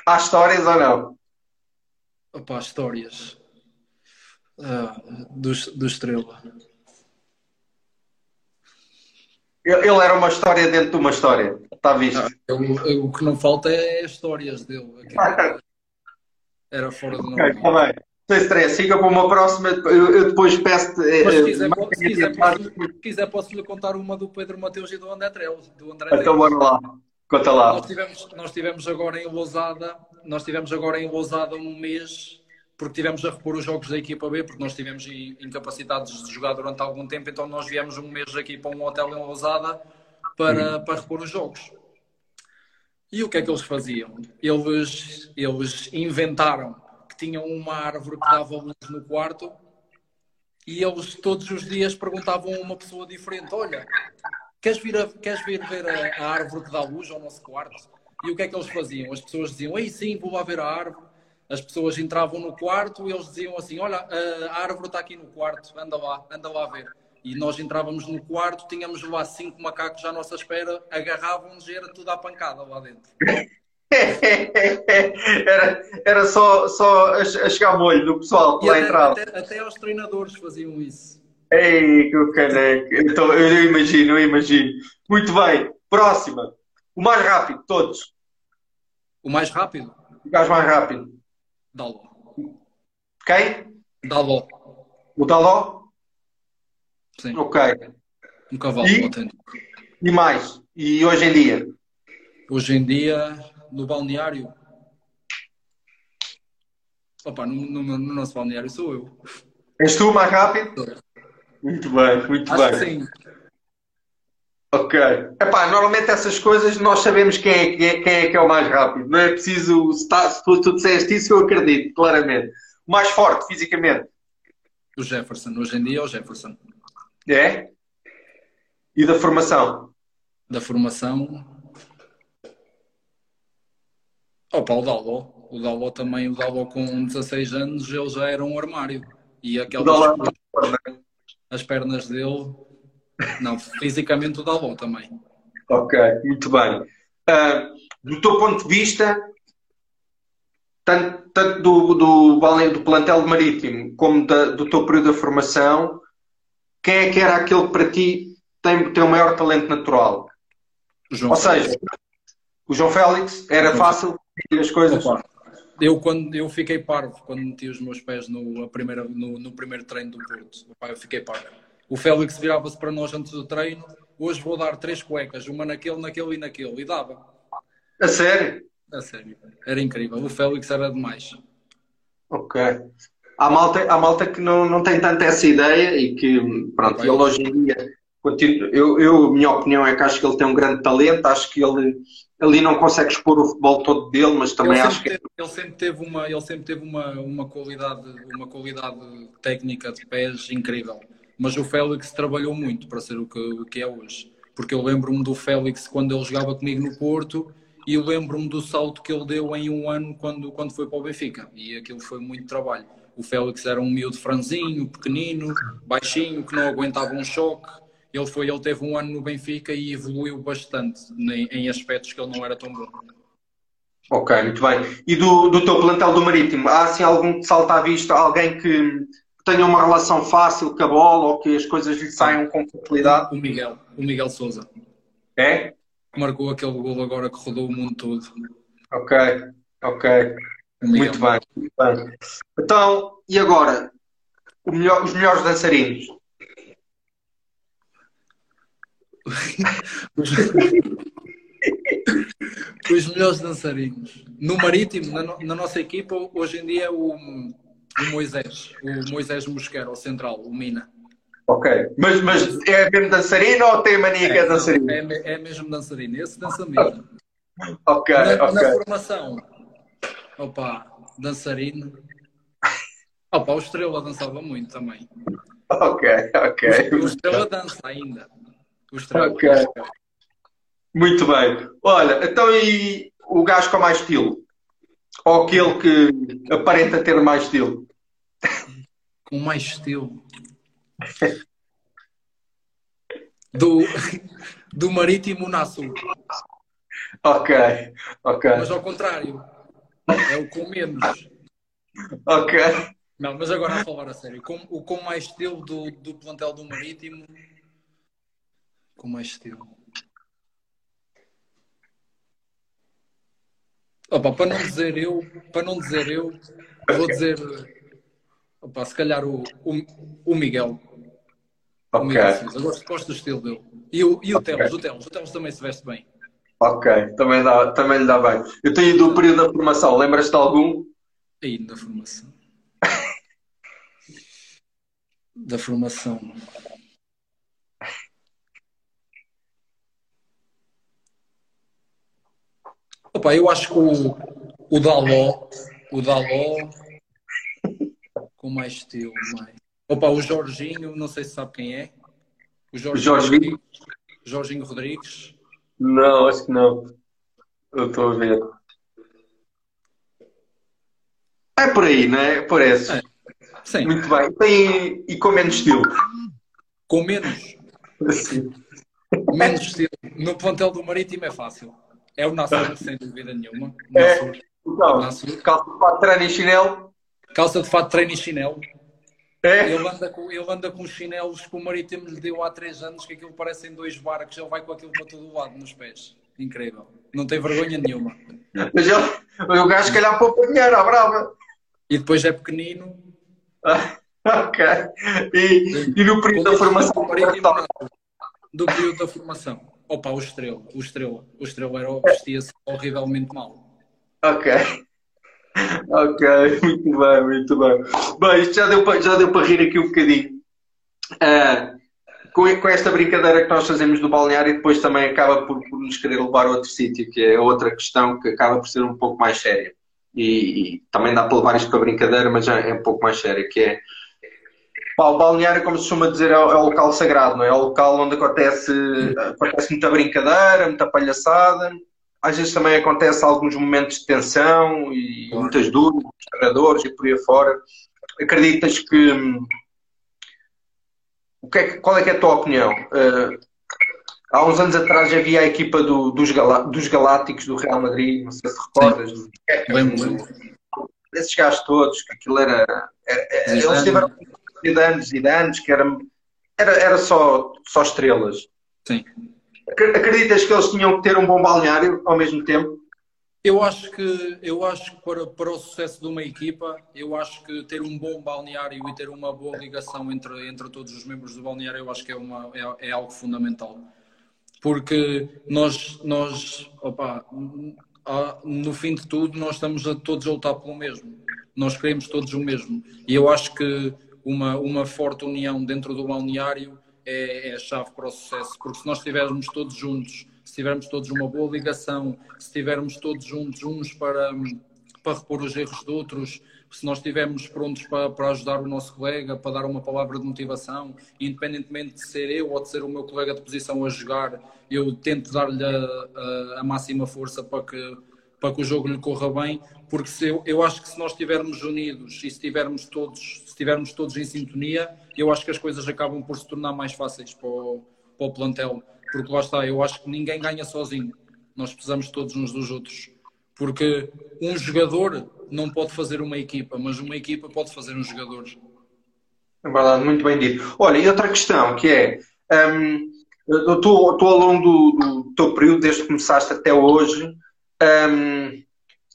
Há histórias ou não? Opa, histórias. Ah, do, do Estrela. Ele era uma história dentro de uma história. Está visto? Ah, o que não falta é histórias dele. Era fora do normal. Está bem. Sem stress, fica para uma próxima. Eu, eu depois peço-te. Eh, se quiser, se, quiser, posso, quiser, posso-lhe contar uma do Pedro Mateus e do André Treus. Do André então, bora lá. Conta lá. Nós tivemos, nós tivemos agora em Lousada, nós tivemos agora em Lousada um mês, porque tivemos a repor os jogos da equipa B, porque nós tivemos incapacitados de jogar durante algum tempo, então nós viemos um mês aqui para um hotel em Lousada para, uhum. para repor os jogos. E o que é que eles faziam? Eles, eles inventaram que tinham uma árvore que dava luz no quarto e eles todos os dias perguntavam a uma pessoa diferente: Olha, queres vir, a, queres vir ver a, a, árvore que dá luz ao nosso quarto? E o que é que eles faziam? As pessoas diziam, ei sim, vou lá ver a árvore. As pessoas entravam no quarto e eles diziam assim, olha, a árvore está aqui no quarto, anda lá, anda lá ver. E nós entrávamos no quarto, tínhamos lá cinco macacos à nossa espera, agarravam-nos e era tudo à pancada lá dentro. era, era só, só a, chegar molho do pessoal que lá entrava. Até, até aos treinadores faziam isso. Ei, que caneco. Então, eu imagino, eu imagino. Muito bem. Próxima. O mais rápido, todos. O mais rápido? O gajo mais rápido. Daló. Quem? Daló. O Daló? Sim. Ok. Um cavalo e, autêntico. E mais? E hoje em dia? Hoje em dia, no balneário. Opa, no, no, no nosso balneário sou eu. És tu mais rápido? Muito bem, muito Acho bem. Sim. Ok. Epá, normalmente essas coisas nós sabemos quem é, quem é, quem é, que é o mais rápido. Não é preciso. Se, tá, se tu, tu disseste isso, eu acredito, claramente. O mais forte fisicamente. O Jefferson. Hoje em dia é o Jefferson. É? E da formação? Da formação. Opa, o Daló. O Daló também, o Daló com 16 anos, ele já era um armário. E aquelas. O as pernas dele. Não, fisicamente o Dalbon também. Ok, muito bem. Uh, do teu ponto de vista, tanto, tanto do, do, do plantel marítimo como da, do teu período de formação, quem é que era aquele que para ti tem, tem o maior talento natural? Ou seja, o João Félix era fácil as coisas. Eu, quando, eu fiquei parvo quando meti os meus pés no, primeira, no, no primeiro treino do Porto. Eu fiquei parvo. O Félix virava-se para nós antes do treino. Hoje vou dar três cuecas, uma naquele, naquele e naquele. E dava. A sério? A sério. Era incrível. O Félix era demais. Ok. Há malta, há malta que não, não tem tanto essa ideia e que, pronto, ele hoje em dia, eu, eu, a minha opinião é que acho que ele tem um grande talento, acho que ele ali não consegue expor o futebol todo dele, mas também acho que. Teve, ele sempre teve, uma, ele sempre teve uma, uma, qualidade, uma qualidade técnica de pés incrível. Mas o Félix trabalhou muito para ser o que, o que é hoje. Porque eu lembro-me do Félix quando ele jogava comigo no Porto e lembro-me do salto que ele deu em um ano quando, quando foi para o Benfica. E aquilo foi muito trabalho. O Félix era um miúdo franzinho, pequenino, baixinho, que não aguentava um choque. Ele foi, ele teve um ano no Benfica e evoluiu bastante em, em aspectos que ele não era tão bom. Ok, muito bem. E do, do teu plantel do Marítimo, há assim algum que salta à vista, alguém que tenha uma relação fácil com a bola ou que as coisas lhe saiam com facilidade? O Miguel, o Miguel Souza. É? Marcou aquele gol agora que rodou o mundo todo. Ok, ok. Muito bem, muito bem. Então, e agora? Melhor, os melhores dançarinos? os melhores dançarinos. No Marítimo, na, na, nossa equipa, hoje em dia o, o Moisés, o Moisés Mosqueiro, o central, o Mina. Ok, mas, mas é mesmo dançarino ou tem mania que é, é dançarino? É, é mesmo dançarino, esse dança mesmo. ok, na, ok. Na formação, opa, dançarino. Opa, o Estrela dançava muito também. Ok, ok. O Estrela dança ainda. O Estrela. Ok. Muito bem. Olha, então e o gajo com mais estilo? Ou aquele que aparenta ter mais estilo? Com mais estilo. Do, do Marítimo Nassau. Ok, ok. Mas ao contrário. É o com menos. Ok. Não, mas agora a falar a sério. Com, o com mais estilo do, do plantel do Marítimo. Com mais estilo. Opa, para não dizer eu, para não dizer eu, vou dizer opa, se calhar o, o, o Miguel. Ok. O Miguel Gosto, gosto do estilo dele. E o, e o okay. Teles, o Teles, o Teles também se veste bem. Ok, também, dá, também lhe dá bem. Eu tenho do período da formação, lembras-te de algum? Aí, da formação. da formação. Opa, eu acho que o, o Daló, o Daló com mais estilo, mais. Opa, o Jorginho, não sei se sabe quem é. O Jorginho, Jorginho. Rodrigues, Jorginho Rodrigues. Não, acho que não. Eu estou a ver. É por aí, não é? Por. É. Sim. Muito bem. Tem... E com menos estilo? Com menos? Sim. Menos estilo. No plantel do Marítimo é fácil. É o Nassau, sem dúvida nenhuma. É. Então, calça de fato, treino e chinelo. Calça de fato, treino e chinelo. É. Ele, anda com, ele anda com chinelos que o Marítimo lhe deu há 3 anos, que aquilo parecem dois barcos, ele vai com aquilo para todo lado nos pés. Incrível. Não tem vergonha nenhuma. Mas ele, o gajo, se calhar, poupa dinheiro, à brava. E depois é pequenino. ok. E, e no período da formação? Do período da formação. Opa, o Estrela, o Estrela, o Estrela era, vestia-se horrivelmente mal. Ok. Ok, muito bem, muito bem. Bem, isto já deu para, já deu para rir aqui um bocadinho. Uh, com, com, esta brincadeira que nós fazemos do balneário e depois também acaba por, por nos querer levar a outro sítio, que é outra questão que acaba por ser um pouco mais séria. E, e também dá para levar isto para brincadeira, mas já é um pouco mais séria, que é Pá, o balneário, como se costuma dizer, é o, é o, local sagrado, não é? É o local onde acontece, acontece muita brincadeira, muita palhaçada. Às vezes também acontece alguns momentos de tensão e muitas dúvidas, jogadores e por aí afora. Acreditas que. O que é, qual é, que é a tua opinião? Uh, há uns anos atrás havia a equipa do, dos, Galá, dos Galácticos do Real Madrid, não sei se recordas. Do, lembro, Esses gajos todos, que aquilo era. era, era eles tiveram Zidane, Zidane, que era, era, era só, só estrelas. Sim. Acreditas que eles tinham que ter um bom balneário ao mesmo tempo? Eu acho que, eu acho que para, para o sucesso de uma equipa, eu acho que ter um bom balneário e ter uma boa ligação entre, entre todos os membros do balneário, eu acho que é, uma, é, é algo fundamental. Porque nós, nós opa, no fim de tudo, nós estamos a todos a lutar pelo mesmo. Nós queremos todos o mesmo. E eu acho que uma, uma forte união dentro do balneário é, é a chave para o sucesso. Porque se nós estivermos todos juntos, se tivermos todos uma boa ligação, se estivermos todos juntos uns para, para repor os erros de outros, se nós estivermos prontos para, para ajudar o nosso colega, para dar uma palavra de motivação, independentemente de ser eu ou de ser o meu colega de posição a jogar, eu tento dar-lhe a, a, a, máxima força para que, para que o jogo lhe corra bem, porque se eu, eu acho que se nós estivermos unidos e se estivermos todos, estivermos todos em sintonia, eu acho que as coisas acabam por se tornar mais fáceis para o, para o plantel. Porque lá está, eu acho que ninguém ganha sozinho. Nós precisamos todos uns dos outros. Porque um jogador não pode fazer uma equipa, mas uma equipa pode fazer um jogador. É verdade, muito bem dito. Olha, e outra questão que é, um, eu estou ao longo do, do teu período, desde que começaste até hoje, um,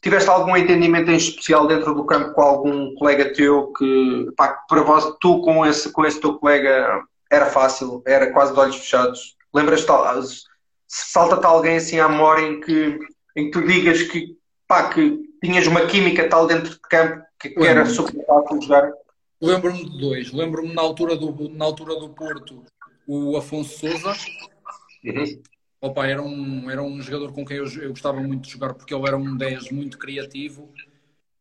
tiveste algum entendimento em especial dentro do campo com algum colega teu que, pá, para vós, tu com esse, com esse teu colega era fácil, era quase de olhos fechados? Lembras-te, salta-te alguém assim à memória em que, em que tu digas que, pá, que tinhas uma química tal dentro de campo que, que era super fácil jogar? Lembro-me de dois. Lembro-me na altura do, na altura do Porto, o Afonso Souza. Uhum. Opa, era, um, era um jogador com quem eu, eu gostava muito de jogar porque ele era um 10 muito criativo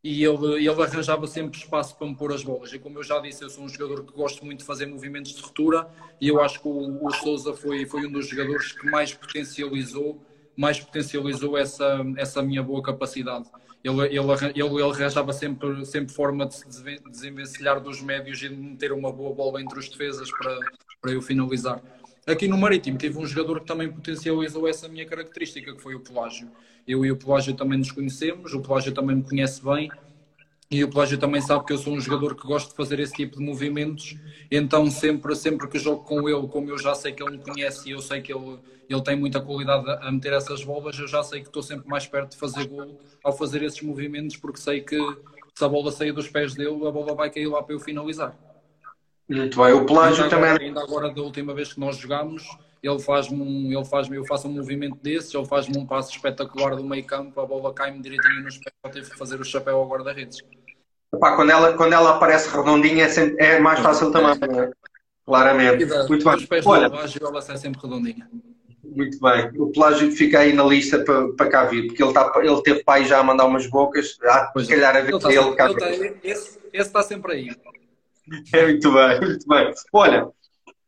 e ele, ele arranjava sempre espaço para me pôr as bolas. E como eu já disse, eu sou um jogador que gosto muito de fazer movimentos de ruptura e eu acho que o, o Souza foi, foi um dos jogadores que mais potencializou, mais potencializou essa, essa minha boa capacidade. Ele, ele, ele, ele arranjava sempre, sempre forma de se desenvencilhar dos médios e de meter uma boa bola entre os defesas para, para eu finalizar. Aqui no Marítimo tive um jogador que também potencializou essa minha característica, que foi o Pelágio. Eu e o Pelágio também nos conhecemos, o Pelágio também me conhece bem e o Pelágio também sabe que eu sou um jogador que gosto de fazer esse tipo de movimentos, então sempre, sempre que jogo com ele, como eu já sei que ele me conhece e eu sei que ele, ele tem muita qualidade a meter essas bolas, eu já sei que estou sempre mais perto de fazer gol ao fazer esses movimentos, porque sei que se a bola sair dos pés dele, a bola vai cair lá para eu finalizar. Muito bem. O Pelágio também. Agora, ainda agora, da última vez que nós jogámos, ele faz-me um, ele faz eu faço um movimento desses, ele faz-me um passo espetacular do meio campo, a bola cai-me direitinho nos pés, eu tive que fazer o chapéu ao guarda-redes. Quando ela, quando ela aparece redondinha é, sempre, é mais fácil também, é. claramente. Exato. Muito bem. Os pés Olha, Pelágio, ela sai sempre redondinha. Muito bem. O Pelágio fica aí na lista para, para cá vir, porque ele, está, ele teve pai já a mandar umas bocas, há se é. calhar a ver ele, está, ele, cá ele está, esse, esse está sempre aí. É muito bem, muito bem. Olha,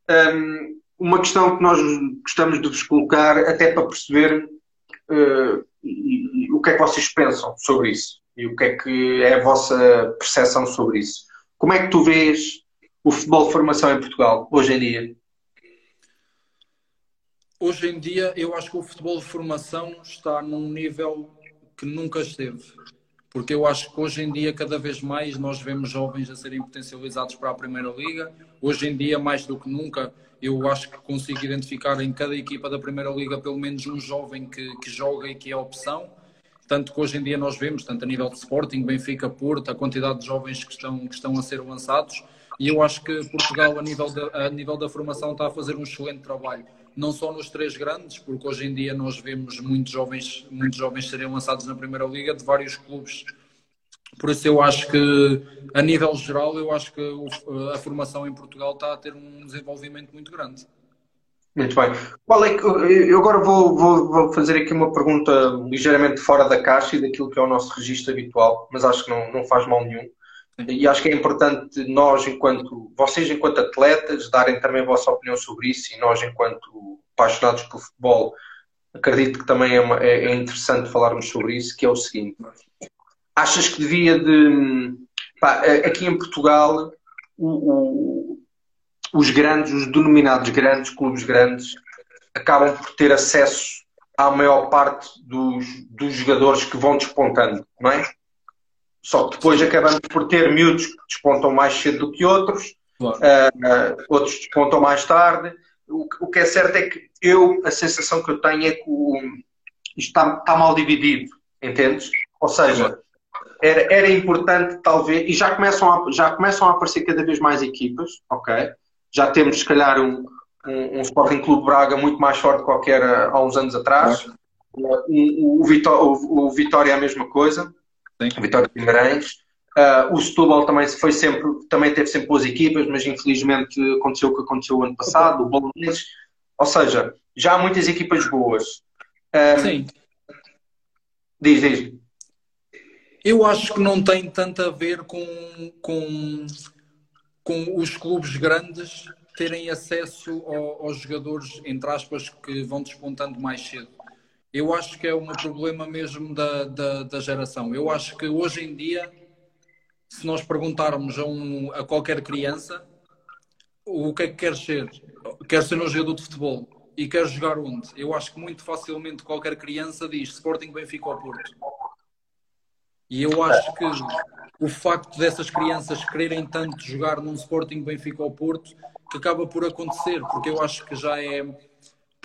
um, uma questão que nós gostamos de vos colocar, até para perceber uh, e, e, o que é que vocês pensam sobre isso e o que é que é a vossa percepção sobre isso. Como é que tu vês o futebol de formação em Portugal hoje em dia? Hoje em dia, eu acho que o futebol de formação está num nível que nunca esteve porque eu acho que hoje em dia, cada vez mais, nós vemos jovens a serem potencializados para a Primeira Liga. Hoje em dia, mais do que nunca, eu acho que consigo identificar em cada equipa da Primeira Liga pelo menos um jovem que, que joga e que é opção. Tanto que hoje em dia nós vemos, tanto a nível de Sporting, Benfica, Porto, a quantidade de jovens que estão, que estão a ser lançados. E eu acho que Portugal, a nível, de, a nível da formação, está a fazer um excelente trabalho não só nos três grandes, porque hoje em dia nós vemos muitos jovens, muitos jovens serem lançados na Primeira Liga de vários clubes. Por isso eu acho que, a nível geral, eu acho que a formação em Portugal está a ter um desenvolvimento muito grande. Muito bem. Qual é que, eu agora vou, vou, vou, fazer aqui uma pergunta ligeiramente fora da caixa e daquilo que é o nosso registro habitual, mas acho que não, não faz mal nenhum. E acho que é importante nós, enquanto vocês, enquanto atletas, darem também a vossa opinião sobre isso e nós, enquanto apaixonados pelo futebol, acredito que também é, uma, é, é interessante falarmos sobre isso, que é o seguinte. Achas que devia de... Pá, aqui em Portugal, o, o, os grandes, os denominados grandes, clubes grandes, acabam por ter acesso à maior parte dos, dos jogadores que vão despontando, não é? Só que depois acabamos por ter miúdos que despontam mais cedo do que outros, claro. uh, outros despontam mais tarde. O, o, que é certo é que eu, a sensação que eu tenho é que o, isto está, está mal dividido, entendes? Ou seja, era, era importante talvez, e já começam, a, já começam a aparecer cada vez mais equipas, ok? Já temos se calhar um, um, um Sporting Clube Braga muito mais forte que qualquer há uns anos atrás. o, o, Vitó o, o Vitória é a mesma coisa, Sim. Vitória de Guimarães. Uh, o Setúbal também foi sempre, também teve sempre boas equipas, mas infelizmente aconteceu o que aconteceu ano passado, o Bolonenses. Ou seja, já há muitas equipas boas. Uh, Sim. Diz, diz. Eu acho que não tem tanto a ver com, com, com os clubes grandes terem acesso ao, aos jogadores, entre aspas, que vão despontando mais cedo. Eu acho que é um problema mesmo da, da, da geração. Eu acho que hoje em dia se nós perguntarmos a, um, a qualquer criança o que é que quer ser, quer ser um jogador de futebol e quer jogar onde, eu acho que muito facilmente qualquer criança diz Sporting, Benfica ou Porto. E eu acho que o facto dessas crianças quererem tanto jogar num Sporting, Benfica ou Porto, que acaba por acontecer, porque eu acho que já é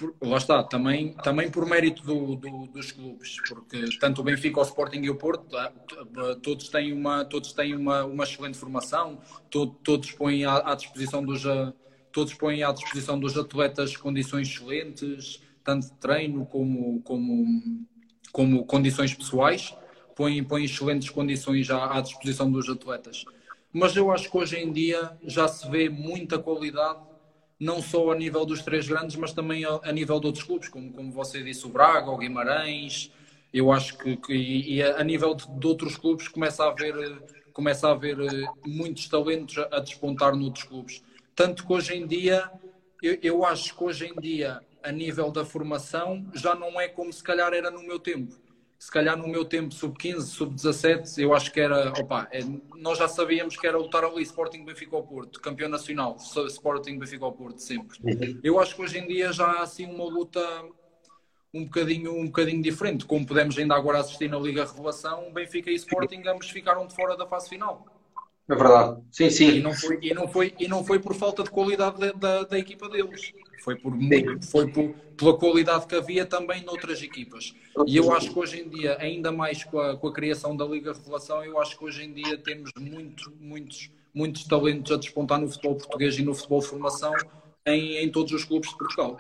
por, lá está, também, também por mérito do, do, dos clubes, porque tanto o Benfica, o Sporting e o Porto, tá, todos têm uma, todos têm uma, uma excelente formação, todos, todos põem à, à, disposição dos todos põem à disposição dos atletas condições excelentes, tanto de treino como, como, como condições pessoais, põem, põem excelentes condições à, à disposição dos atletas. Mas eu acho que hoje em dia já se vê muita qualidade não só a nível dos três grandes, mas também a, nível de outros clubes, como, como você disse, o Braga, o Guimarães. Eu acho que, que e a, a nível de, de, outros clubes começa a haver, começa a haver eh, muitos talentos a, a despontar noutros clubes. Tanto que hoje em dia, eu, eu acho que hoje em dia, a nível da formação, já não é como se calhar era no meu tempo se calhar no meu tempo sub-15, sub-17, eu acho que era, opa, é, nós já sabíamos que era lutar ali Sporting Benfica ao Porto, campeão nacional, Sporting Benfica ao Porto, sempre. Eu acho que hoje em dia já há assim uma luta um bocadinho, um bocadinho diferente, como podemos ainda agora assistir na Liga Revelação, Benfica e Sporting ambos ficaram de fora da fase final. É verdade, sim, sim. E não foi, e não foi, e não foi por falta de qualidade da, da, da equipa deles. Foi, por, foi por, pela qualidade que havia também noutras equipas. E eu acho que hoje em dia, ainda mais com a, com a criação da Liga Revelação, eu acho que hoje em dia temos muito, muitos, muitos talentos a despontar no futebol português e no futebol formação em, em todos os clubes de Portugal.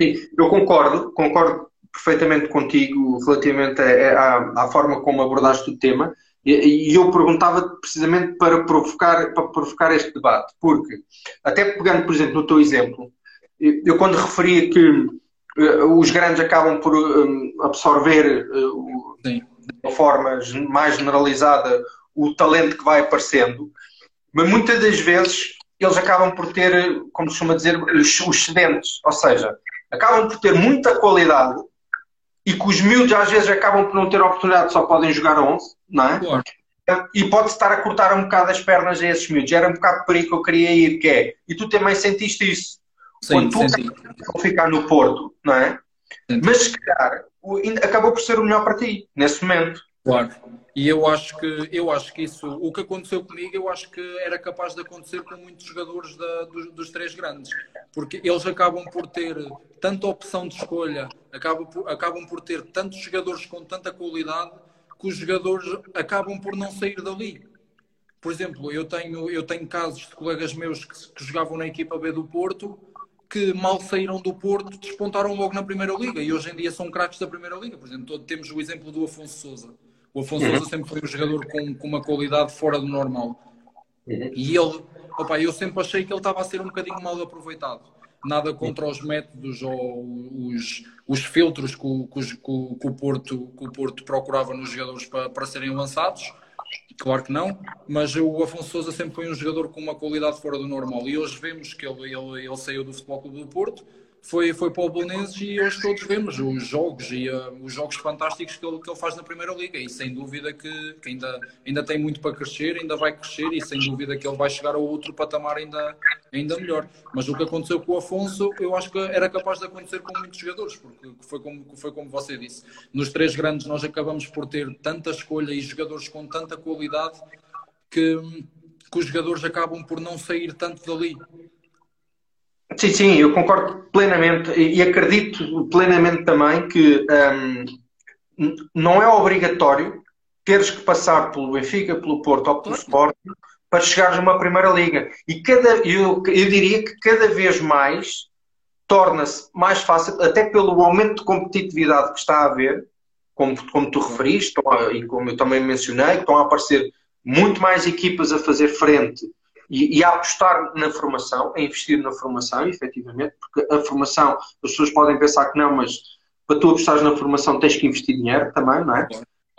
Sim, eu concordo, concordo perfeitamente contigo relativamente à, à forma como abordaste o tema. E eu perguntava precisamente para provocar, para provocar este debate, porque, até pegando, por exemplo, no teu exemplo, eu quando referia que uh, os grandes acabam por um, absorver uh, de uma forma mais generalizada o talento que vai aparecendo, mas muitas das vezes eles acabam por ter, como se chama dizer, os, excedentes, ou seja, acabam por ter muita qualidade e que os miúdos às vezes acabam por não ter oportunidade, só podem jogar 11, não é? Claro. E pode estar a cortar um bocado as pernas a esses miúdos. Era um bocado por aí que eu queria ir, que é, e tu também sentiste isso. Sim, Quando tu ficar no Porto, não é? Sim. Mas se calhar acabou por ser o melhor para ti, nesse momento. Claro. E eu acho que eu acho que isso, o que aconteceu comigo, eu acho que era capaz de acontecer com muitos jogadores da, dos, dos, três grandes, porque eles acabam por ter tanta opção de escolha, acabam por, acabam por ter tantos jogadores com tanta qualidade que os jogadores acabam por não sair dali. Por exemplo, eu tenho eu tenho casos de colegas meus que, que jogavam na equipa B do Porto que mal saíram do Porto despontaram logo na Primeira Liga e hoje em dia são craques da Primeira Liga. Por exemplo, temos o exemplo do Afonso Souza. O Afonso uhum. Souza sempre foi um jogador com, com uma qualidade fora do normal. Uhum. E ele, opa, eu sempre achei que ele estava a ser um bocadinho mal aproveitado. Nada contra os métodos ou os, os filtros que o, que, que, o Porto, que o Porto procurava nos jogadores para, para serem lançados Claro que não, mas o Afonso Souza sempre foi um jogador com uma qualidade fora do normal. E hoje vemos que ele, ele, ele saiu do Futebol Clube do Porto foi, foi para o Belenenses e hoje todos vemos os jogos e uh, os jogos fantásticos que ele, que ele faz na Primeira Liga e sem dúvida que, que, ainda, ainda tem muito para crescer, ainda vai crescer e sem dúvida que ele vai chegar a outro patamar ainda, ainda melhor. Mas o que aconteceu com o Afonso, eu acho que era capaz de acontecer com muitos jogadores, porque foi como, foi como você disse. Nos três grandes nós acabamos por ter tanta escolha e jogadores com tanta qualidade que, que os jogadores acabam por não sair tanto dali. Sim, sim, eu concordo plenamente e acredito plenamente também que um, não é obrigatório teres que passar pelo Benfica, pelo Porto ou pelo Sporting para chegares a uma primeira liga. E cada, eu, eu diria que cada vez mais torna-se mais fácil, até pelo aumento de competitividade que está a haver, como, como tu referiste, e como eu também mencionei, que estão a aparecer muito mais equipas a fazer frente e, e, a apostar na formação, a investir na formação, efetivamente, porque a formação, as pessoas podem pensar que não, mas para tu apostares na formação tens que investir dinheiro também, não é?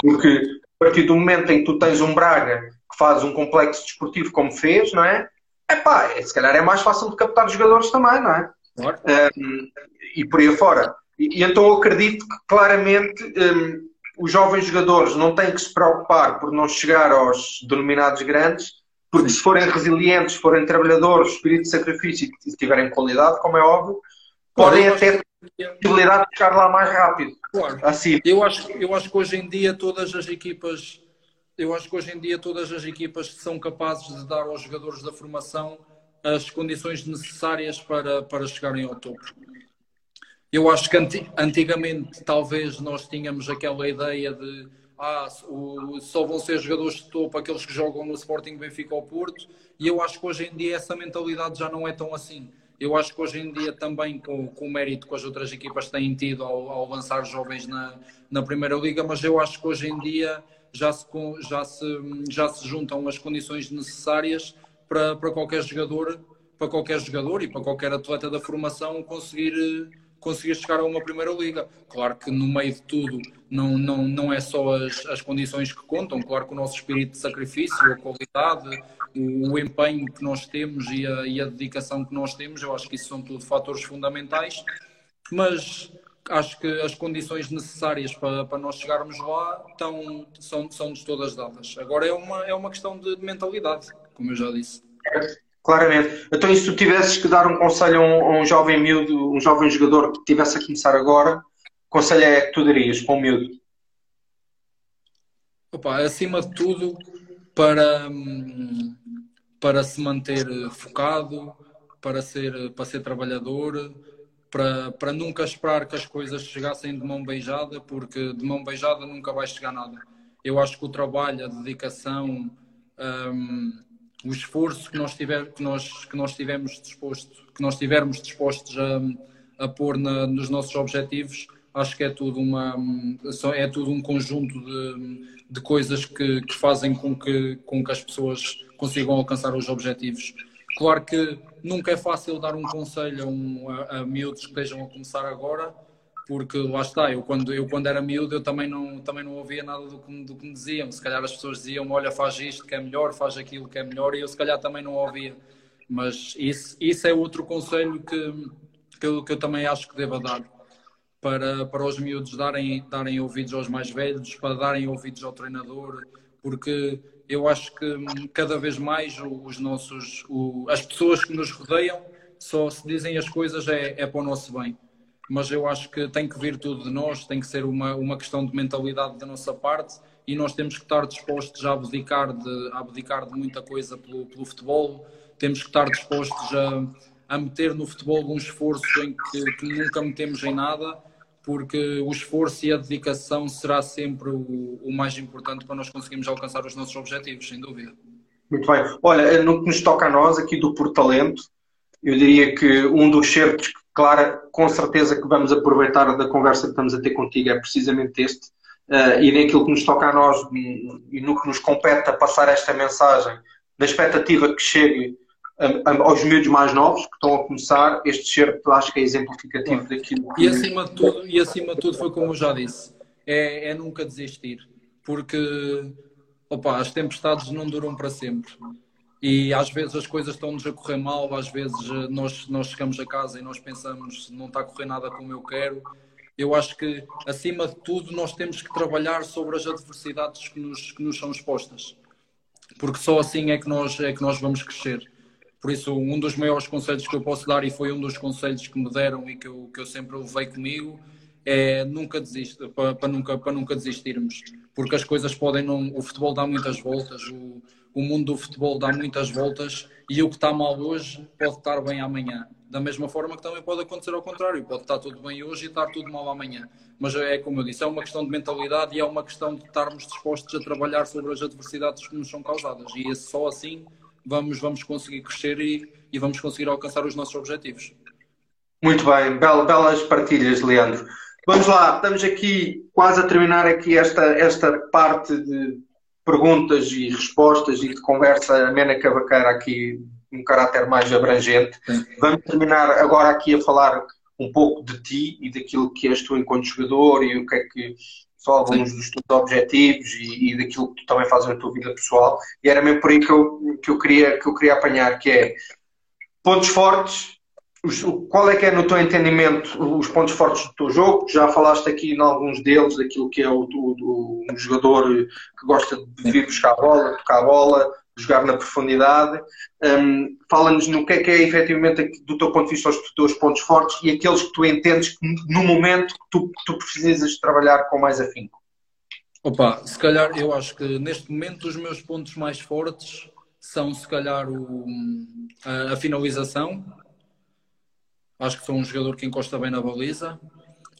Porque a partir do momento em que tu tens um Braga que faz um complexo desportivo como fez, não é? Epá, é, se calhar é mais fácil de captar jogadores também, não é? Um, e por aí fora. E, e, então eu acredito que claramente um, os jovens jogadores não têm que se preocupar por não chegar aos denominados grandes, porque se forem resilientes, se forem trabalhadores, espírito de sacrifício e tiverem qualidade, como é óbvio, podem até ter a possibilidade de chegar lá mais rápido. Claro. Assim. Eu, acho, eu acho que hoje em dia todas as equipas eu acho que hoje em dia todas as equipas são capazes de dar aos jogadores da formação as condições necessárias para, para chegarem ao topo. Eu acho que antigamente talvez nós tínhamos aquela ideia de ah, o, só vão ser jogadores de topo aqueles que jogam no Sporting Benfica ou Porto, e eu acho que hoje em dia essa mentalidade já não é tão assim. Eu acho que hoje em dia também com, com o mérito que as outras equipas têm tido ao, ao lançar jovens na, na Primeira Liga, mas eu acho que hoje em dia já se, já se, já se juntam as condições necessárias para, para qualquer jogador para qualquer jogador e para qualquer atleta da formação conseguir conseguir chegar a uma primeira liga. Claro que no meio de tudo não, não, não é só as, as condições que contam, claro que o nosso espírito de sacrifício, a qualidade, o, o empenho que nós temos e a, e a dedicação que nós temos, eu acho que isso são tudo fatores fundamentais, mas acho que as condições necessárias para, para nós chegarmos lá estão, são, são-nos todas dadas. Agora é uma, é uma questão de mentalidade, como eu já disse. Claramente. Então, e se tu tivesses que dar um conselho a um, a um jovem miúdo, um jovem jogador que estivesse a começar agora, conselho é que tu darias para um miúdo? Opa, acima de tudo, para, para se manter focado, para ser, para ser trabalhador, para, para nunca esperar que as coisas chegassem de mão beijada, porque de mão beijada nunca vai chegar nada. Eu acho que o trabalho, a dedicação, um, o esforço que nós, tiver, que nós, que nós tivemos disposto, que nós tivermos dispostos a, a pôr na, nos nossos objetivos, acho que é tudo, uma, é tudo um conjunto de, de coisas que, que fazem com que, com que as pessoas consigam alcançar os objetivos. Claro que nunca é fácil dar um conselho a, um, a, a miúdos que estejam a começar agora, porque lá está, eu quando, eu quando era miúdo eu também não, também não ouvia nada do que, do que me diziam. Se calhar as pessoas diziam, olha, faz isto que é melhor, faz aquilo que é melhor, e eu se calhar também não ouvia. Mas isso, isso é outro conselho que, que, eu, que eu também acho que devo dar. Para, para os miúdos darem, darem ouvidos aos mais velhos, para darem ouvidos ao treinador, porque eu acho que cada vez mais os nossos, o, as pessoas que nos rodeiam só se dizem as coisas é, é para o nosso bem mas eu acho que tem que vir tudo de nós, tem que ser uma, uma questão de mentalidade da nossa parte e nós temos que estar dispostos a abdicar de, a abdicar de muita coisa pelo, pelo futebol, temos que estar dispostos a, a meter no futebol um esforço em que, que, nunca metemos em nada, porque o esforço e a dedicação será sempre o, o mais importante para nós conseguirmos alcançar os nossos objetivos, sem dúvida. Muito bem. Olha, no que nos toca a nós, aqui do Portalento, eu diria que um dos certos Clara, com certeza que vamos aproveitar da conversa que estamos a ter contigo, é precisamente este, uh, e naquilo que nos toca a nós e no que nos compete a passar esta mensagem, da expectativa que chegue a, a, aos miúdos mais novos que estão a começar, este certo acho que é exemplificativo daquilo que... E acima de tudo, e acima de tudo foi como eu já disse, é, é nunca desistir, porque opa, as tempestades não duram para sempre e às vezes as coisas estão-nos a correr mal, às vezes eh, nós, nós chegamos a casa e nós pensamos não está a correr nada como eu quero. Eu acho que, acima de tudo, nós temos que trabalhar sobre as adversidades que nos, que nos são expostas, porque só assim é que, nós, é que nós vamos crescer. Por isso, um dos maiores conselhos que eu posso dar, e foi um dos conselhos que me deram e que eu, que eu sempre levei comigo, é nunca desista, para, para, nunca, para nunca desistirmos, porque as coisas podem não. O futebol dá muitas voltas, o, o mundo do futebol dá muitas voltas e o que está mal hoje pode estar bem amanhã. Da mesma forma que também pode acontecer ao contrário, pode estar tudo bem hoje e estar tudo mal amanhã. Mas é como eu disse, é uma questão de mentalidade e é uma questão de estarmos dispostos a trabalhar sobre as adversidades que nos são causadas. E só assim vamos, vamos conseguir crescer e, e vamos conseguir alcançar os nossos objetivos. Muito bem, belas partilhas, Leandro. Vamos lá, estamos aqui quase a terminar aqui esta, esta parte de perguntas e respostas e de conversa amena cavaqueira aqui um caráter mais abrangente. Sim. Vamos terminar agora aqui a falar um pouco de ti e daquilo que és tu enquanto jogador e o que é que são alguns dos teus objetivos e, e, daquilo que tu também fazes na tua vida pessoal. E era mesmo por aí que eu, que eu, queria, que eu queria apanhar, que é pontos fortes, qual é que é, no teu entendimento, os pontos fortes do teu jogo? Já falaste aqui em alguns deles, daquilo que é o, do, um jogador que gosta de vir buscar a bola, tocar a bola, jogar na profundidade. Um, Fala-nos no que é que é efetivamente, do teu ponto de vista, os teus pontos fortes e aqueles que tu entendes que no momento que tu, tu precisas trabalhar com mais afinco. Opa, se calhar eu acho que neste momento os meus pontos mais fortes são se calhar o, a, a finalização. Acho que sou um jogador que encosta bem na baliza.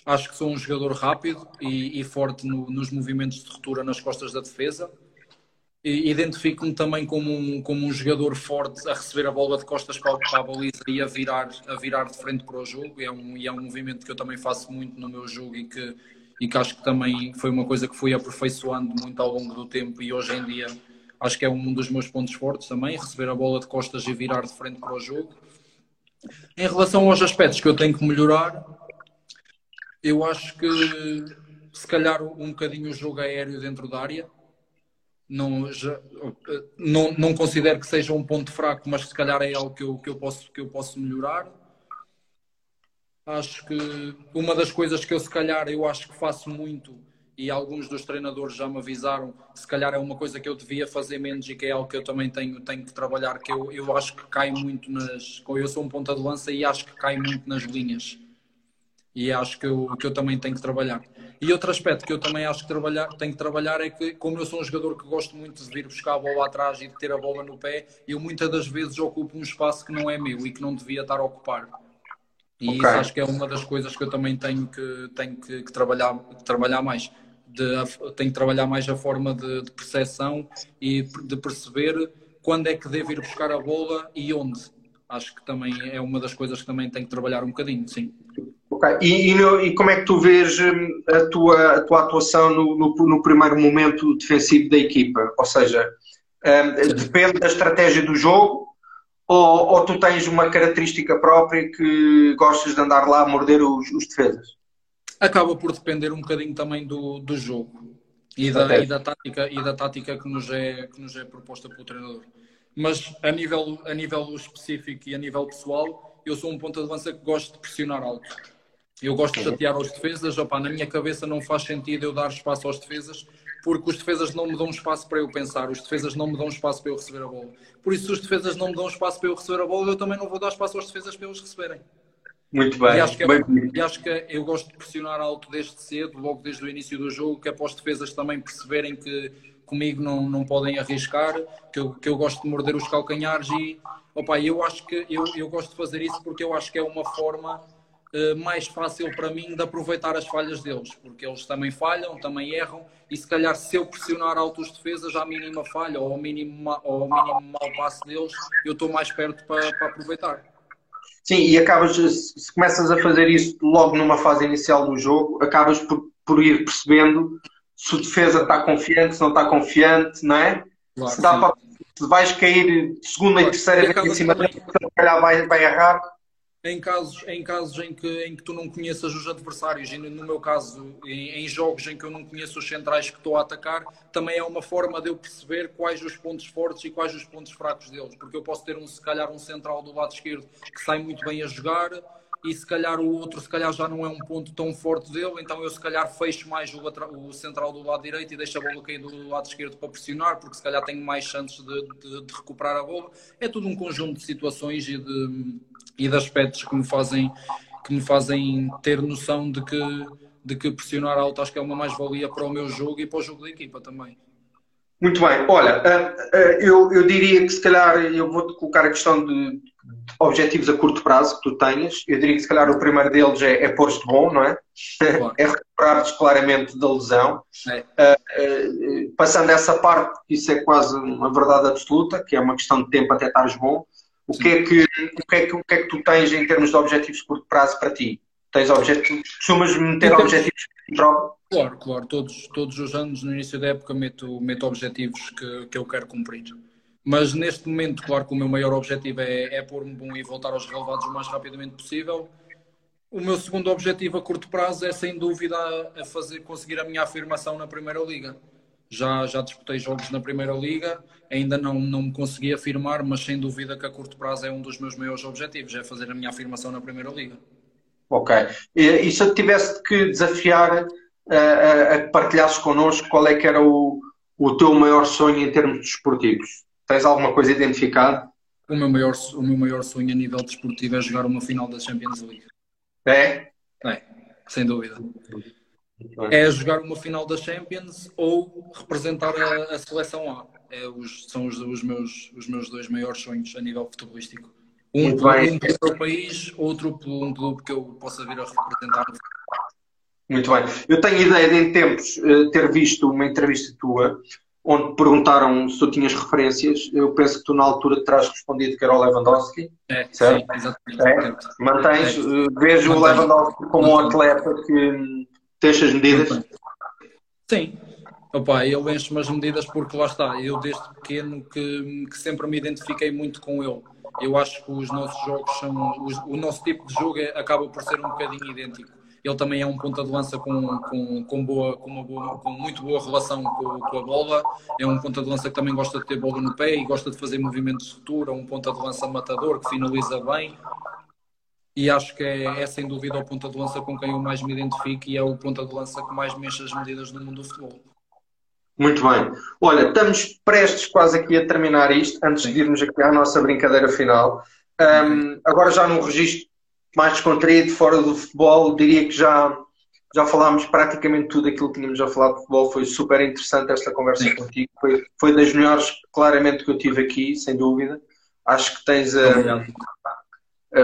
Acho que sou um jogador rápido e, e forte no, nos movimentos de ruptura nas costas da defesa identifico-me também como um, como um jogador forte a receber a bola de costas para, para a baliza e a virar, a virar de frente para o jogo. E é, um, e é um movimento que eu também faço muito no meu jogo e que, e que acho que também foi uma coisa que fui aperfeiçoando muito ao longo do tempo e hoje em dia acho que é um dos meus pontos fortes também, receber a bola de costas e virar de frente para o jogo. Em relação aos aspectos que eu tenho que melhorar, eu acho que se calhar um bocadinho o jogo aéreo dentro da área não, já, não, não considero que seja um ponto fraco, mas se calhar é algo que eu, que eu, posso, que eu posso melhorar. Acho que uma das coisas que eu se calhar eu acho que faço muito e alguns dos treinadores já me avisaram, se calhar é uma coisa que eu devia fazer menos e que é algo que eu também tenho, tenho que trabalhar, que eu, eu acho que cai muito nas. Eu sou um ponta de lança e acho que cai muito nas linhas. E acho que eu, que eu também tenho que trabalhar. E outro aspecto que eu também acho que trabalhar, tenho que trabalhar é que, como eu sou um jogador que gosto muito de vir buscar a bola atrás e de ter a bola no pé, eu muitas das vezes ocupo um espaço que não é meu e que não devia estar a ocupar. E okay. isso acho que é uma das coisas que eu também tenho que, tenho que, que trabalhar, trabalhar mais. De, tenho que trabalhar mais a forma de, de percepção e de perceber quando é que devo ir buscar a bola e onde. Acho que também é uma das coisas que também tenho que trabalhar um bocadinho, sim. Ok. E, e, e, como é que tu vês hum, a tua, a tua atuação no, no, no primeiro momento defensivo da equipa? Ou seja, um, depende da estratégia do jogo ou, ou, tu tens uma característica própria que gostas de andar lá a morder os, os defesas? Acaba por depender um bocadinho também do, do jogo e da, e da, tática, e da tática que nos, é, que nos é proposta pelo treinador. Mas a nível, a nível específico e a nível pessoal, eu sou um ponta de lança que gosto de pressionar alto eu gosto de chatear aos defesas, opa, na minha cabeça não faz sentido eu dar espaço aos defesas, porque os defesas não me dão espaço para eu pensar, os defesas não me dão espaço para eu receber a bola. Por isso, se os defesas não me dão espaço para eu receber a bola, eu também não vou dar espaço aos defesas para eles receberem. Muito bem. E acho que, é, e acho que eu gosto de pressionar alto desde cedo, logo desde o início do jogo, que é para os defesas também perceberem que comigo não, não podem arriscar, que eu, que eu gosto de morder os calcanhares e opa, eu acho que eu, eu gosto de fazer isso porque eu acho que é uma forma eh, mais fácil para mim de aproveitar as falhas deles, porque eles também falham, também erram, e se calhar se eu pressionar altos defesas à mínima falha ou ao mínimo, ou ao mínimo mau passo deles, eu estou mais perto para, para aproveitar. Sim, e acabas, se começas a fazer isso logo numa fase inicial do jogo, acabas por, por ir percebendo se o defesa está confiante, se não está confiante, não é? Claro, se, dá para, se vais cair segunda claro. e terceira vez em cima dele, se calhar vai, vai errar em casos, em, casos em, que, em que tu não conheças os adversários, e no meu caso, em, em, jogos em que eu não conheço os centrais que estou a atacar, também é uma forma de eu perceber quais os pontos fortes e quais os pontos fracos deles, porque eu posso ter um, se calhar um central do lado esquerdo que sai muito bem a jogar e se calhar o outro se calhar já não é um ponto tão forte dele, então eu se calhar fecho mais o, o central do lado direito e deixo a bola cair do lado esquerdo para pressionar, porque se calhar tenho mais chances de, de, de recuperar a bola. É tudo um conjunto de situações e de, e de aspectos que me fazem que me fazem ter noção de que de que pressionar alto acho que é uma mais-valia para o meu jogo e para o jogo da equipa também. Muito bem. Olha, eh, eh, eu, eu diria que se calhar eu vou-te colocar a questão de objetivos a curto prazo que tu tenhas. Eu diria que se calhar o primeiro deles é, é pôr-te bom, não é? Claro. É recuperar-te claramente da lesão. É. Uh, passando essa parte, isso é quase uma verdade absoluta, que é uma questão de tempo até estares bom. O que, é que, o, que é que, o que é que tu tens em termos de objetivos de curto prazo para ti? Tens objetivos, costumas meter então, objetivos de prova? Claro, claro. Todos, todos os anos, no início da época, meto, meto objetivos que, que eu quero cumprir. Mas neste momento, claro que o meu maior objetivo é, é pôr-me bom e voltar aos relevados o mais rapidamente possível. O meu segundo objetivo a curto prazo é, sem dúvida, a fazer, conseguir a minha afirmação na Primeira Liga. Já, já disputei jogos na Primeira Liga, ainda não, não me consegui afirmar, mas sem dúvida que a curto prazo é um dos meus maiores objetivos, é fazer a minha afirmação na Primeira Liga. Ok. E, e se eu tivesse que desafiar a, a partilhasses connosco qual é que era o, o teu maior sonho em termos desportivos? Tens alguma coisa identificada? O meu, maior, o meu maior sonho a nível desportivo é jogar uma final da Champions League. É? É, sem dúvida. É jogar uma final da Champions ou representar a, a seleção A. É os, são os, os, meus, os meus dois maiores sonhos a nível futebolístico. Um, um pelo um país, outro por um clube que eu possa vir a representar no muito bem. Eu tenho ideia de, em tempos, eh, ter visto uma entrevista tua onde perguntaram se tu tinhas referências. Eu penso que tu, na altura, terás respondido que era o Lewandowski. É, certo? Sim, exatamente. É. Mantens, é. vejo o Lewandowski como um atleta que deixa as medidas? Sim. Opa, ele enche-me as medidas porque lá está. Eu, desde pequeno, que, que sempre me identifiquei muito com ele. Eu acho que os nossos jogos são. o nosso tipo de jogo é, acaba por ser um bocadinho idêntico ele também é um ponta de lança com, com, com, boa, com, uma boa, com muito boa relação com, com, a bola. É um ponta de lança que também gosta de ter bola no pé e gosta de fazer movimentos de futuro. É um ponta de lança matador que finaliza bem. E acho que é, é sem dúvida o ponta de lança com quem eu mais me identifico e é o ponta de lança que mais mexe as medidas no mundo do futebol. Muito bem. Olha, estamos prestes quase aqui a terminar isto, antes de irmos aqui à nossa brincadeira final. Um, agora já num registro mais descontraído, fora do futebol, diria que já, já falámos praticamente tudo aquilo que tínhamos a falar de futebol. Foi super interessante esta conversa Sim. contigo. Foi, foi das melhores, claramente, que eu tive aqui, sem dúvida. Acho que tens uh,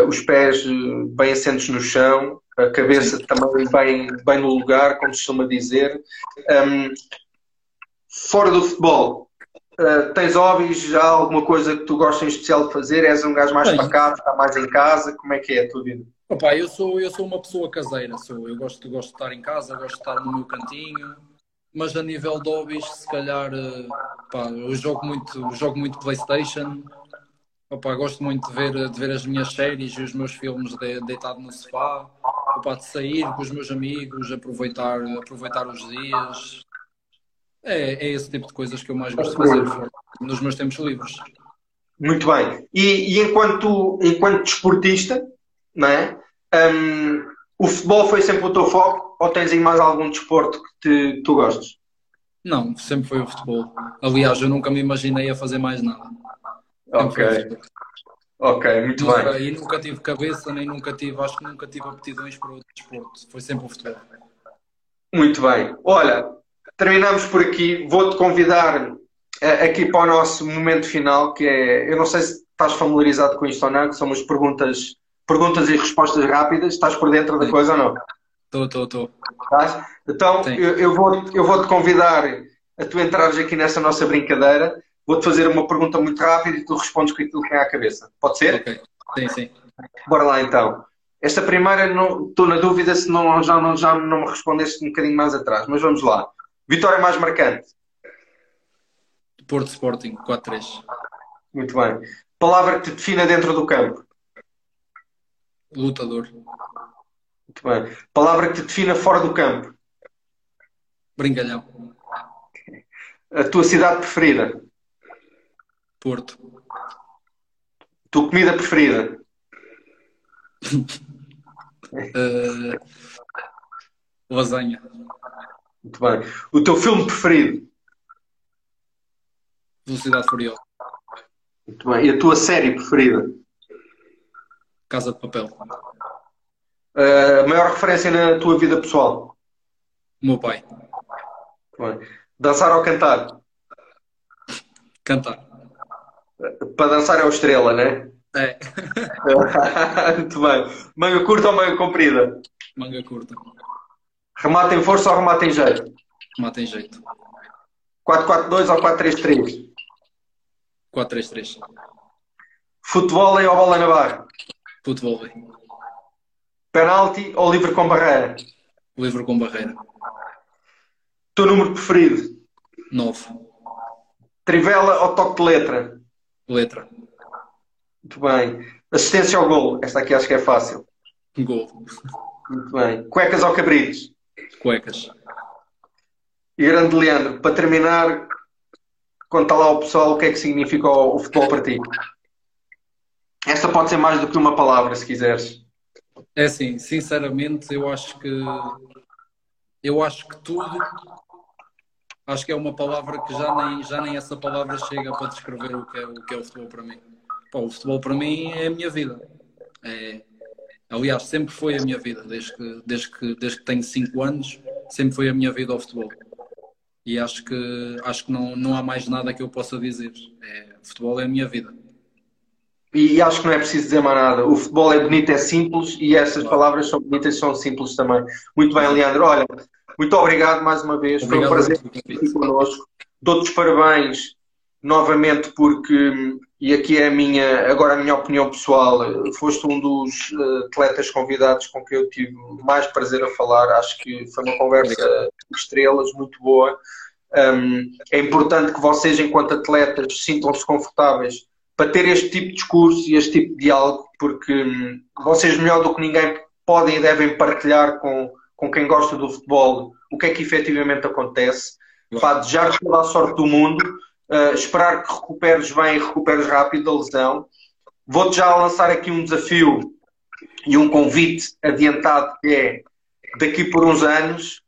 os pés uh, bem assentos no chão, a cabeça Sim. também bem, bem no lugar, como se costuma dizer. Um, fora do futebol, Uh, tens hobbies, já alguma coisa que tu gostas em especial de fazer? És um gajo mais Bem, pacado, está mais em casa? Como é que é a tua vida? Opa, eu, sou, eu sou uma pessoa caseira, sou. eu gosto, gosto de estar em casa, gosto de estar no meu cantinho, mas a nível de hobbies, se calhar, pá, eu jogo muito, jogo muito Playstation, opa, gosto muito de ver, de ver as minhas séries e os meus filmes de, deitado no sofá, opa, de sair com os meus amigos, aproveitar, aproveitar os dias, é, é esse tipo de coisas que eu mais gosto de fazer nos meus tempos livres. Muito bem. E, e enquanto, enquanto desportista, não é? Um, o futebol foi sempre o teu foco ou tens aí mais algum desporto que te, tu gostes? Não, sempre foi o futebol. Aliás, eu nunca me imaginei a fazer mais nada. Ok. Ok, muito bem. E nunca tive cabeça, nem nunca tive, acho que nunca tive aptidões para outro desporto. Foi sempre o futebol. Muito bem. Olha, terminamos por aqui. Vou-te convidar eh, aqui para o nosso momento final, que é, eu não sei se estás familiarizado com isto ou não, que são as perguntas, perguntas e respostas rápidas. Estás por dentro da coisa ou não? Estou, estou, estou. Então, eu, eu, vou, eu vou-te convidar a tu entrares aqui nesta nossa brincadeira. Vou-te fazer uma pergunta muito rápida e tu respondes com aquilo que vem à cabeça. Pode ser? Ok. Sim, sim. Bora lá então. Esta primeira, estou na dúvida se não, já, não, já não me respondeste um bocadinho mais atrás, mas vamos lá. Vitória mais marcante? Porto Sporting, 4-3. Muito bem. Palavra que te defina dentro do campo? Lutador. Muito bem. Palavra que te defina fora do campo? Brincalhão. A tua cidade preferida? Porto. Tua comida preferida? uh, lasanha. Muito bem. O teu filme preferido? Velocidade Furiosa. Muito bem. E a tua série preferida? Casa de Papel. Uh, a maior referência na tua vida pessoal? O meu pai. Muito bem. Dançar ou cantar? Cantar. Para dançar é o estrela, né? É. Muito bem. Manga curta ou manga comprida? Manga curta. Remata em força ou remata em jeito? Remata em jeito. 4-4-2 ou 4-3-3? 4-3-3. Futebol ou bola na barra? Futebol. Penalti ou livre com barreira? Livre com barreira. Teu número preferido? 9. Trivela ou toque de letra? Letra. Muito bem. Assistência ao gol? Esta aqui acho que é fácil. Gol. Muito bem. Cuecas ou cabritos? Cuecas. E grande Leandro, para terminar, conta lá ao pessoal o que é que significa o, o futebol para ti. Esta pode ser mais do que uma palavra, se quiseres. É assim, sinceramente, eu acho que eu acho que tudo acho que é uma palavra que já nem, já nem essa palavra chega para descrever o que é o, que é o futebol para mim. O futebol para mim é a minha vida. É, aliás, sempre foi a minha vida, desde que, desde que, desde que tenho 5 anos, sempre foi a minha vida ao futebol. E acho que, acho que não, não há mais nada que eu possa dizer. É, o futebol é a minha vida. E, e acho que não é preciso dizer mais nada. O futebol é bonito, é simples e essas palavras são bonitas são simples também. Muito bem, Leandro. Olha, muito obrigado mais uma vez. Obrigado Foi um prazer estar aqui connosco. Dou-te os parabéns novamente porque, e aqui é a minha, agora a minha opinião pessoal, foste um dos eh, atletas convidados com quem eu tive mais prazer a falar. Acho que foi uma conversa de estrelas muito boa. Um, é importante que vocês, enquanto atletas, sintam-se confortáveis para ter este tipo de discurso e este tipo de diálogo, porque hum, vocês, melhor do que ninguém, podem e devem partilhar com, com quem gosta do futebol o que é que efetivamente acontece. Pá, desejar toda a sorte do mundo, uh, esperar que recuperes bem e recuperes rápido a lesão. Vou-te já lançar aqui um desafio e um convite adiantado que é daqui por uns anos,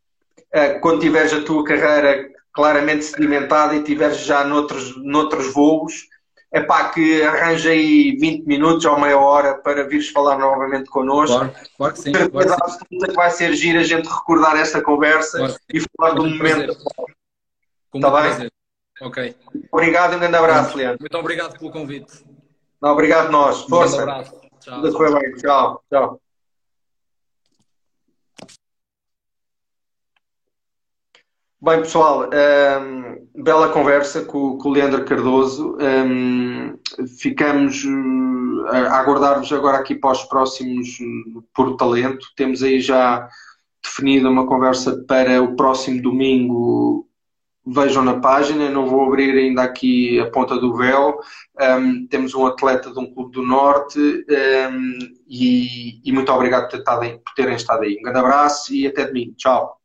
uh, quando tiveres a tua carreira claramente sedimentada e tiveres já noutros, noutros voos, é pá, que arranja aí 20 minutos ou meia hora para vires falar novamente connosco. Claro, claro que sim. Claro absoluta que vai ser giro a gente recordar esta conversa claro e falar do momento. Está bem? Prazer. Ok. Obrigado e um grande abraço, Leandro. Muito obrigado pelo convite. Não, obrigado nós. Força. Um abraço. Tchau. Tudo foi bem. Tchau. Tchau. Bem, pessoal, um, bela conversa com, com, o Leandro Cardoso. Um, ficamos uh, a aguardar-vos agora aqui para os próximos uh, por talento. Temos aí já definida uma conversa para o próximo domingo. Vejam na página, não vou abrir ainda aqui a ponta do véu. Um, temos um atleta de um clube do Norte e, e, muito obrigado por terem estado aí. Um grande abraço e até domingo. Tchau.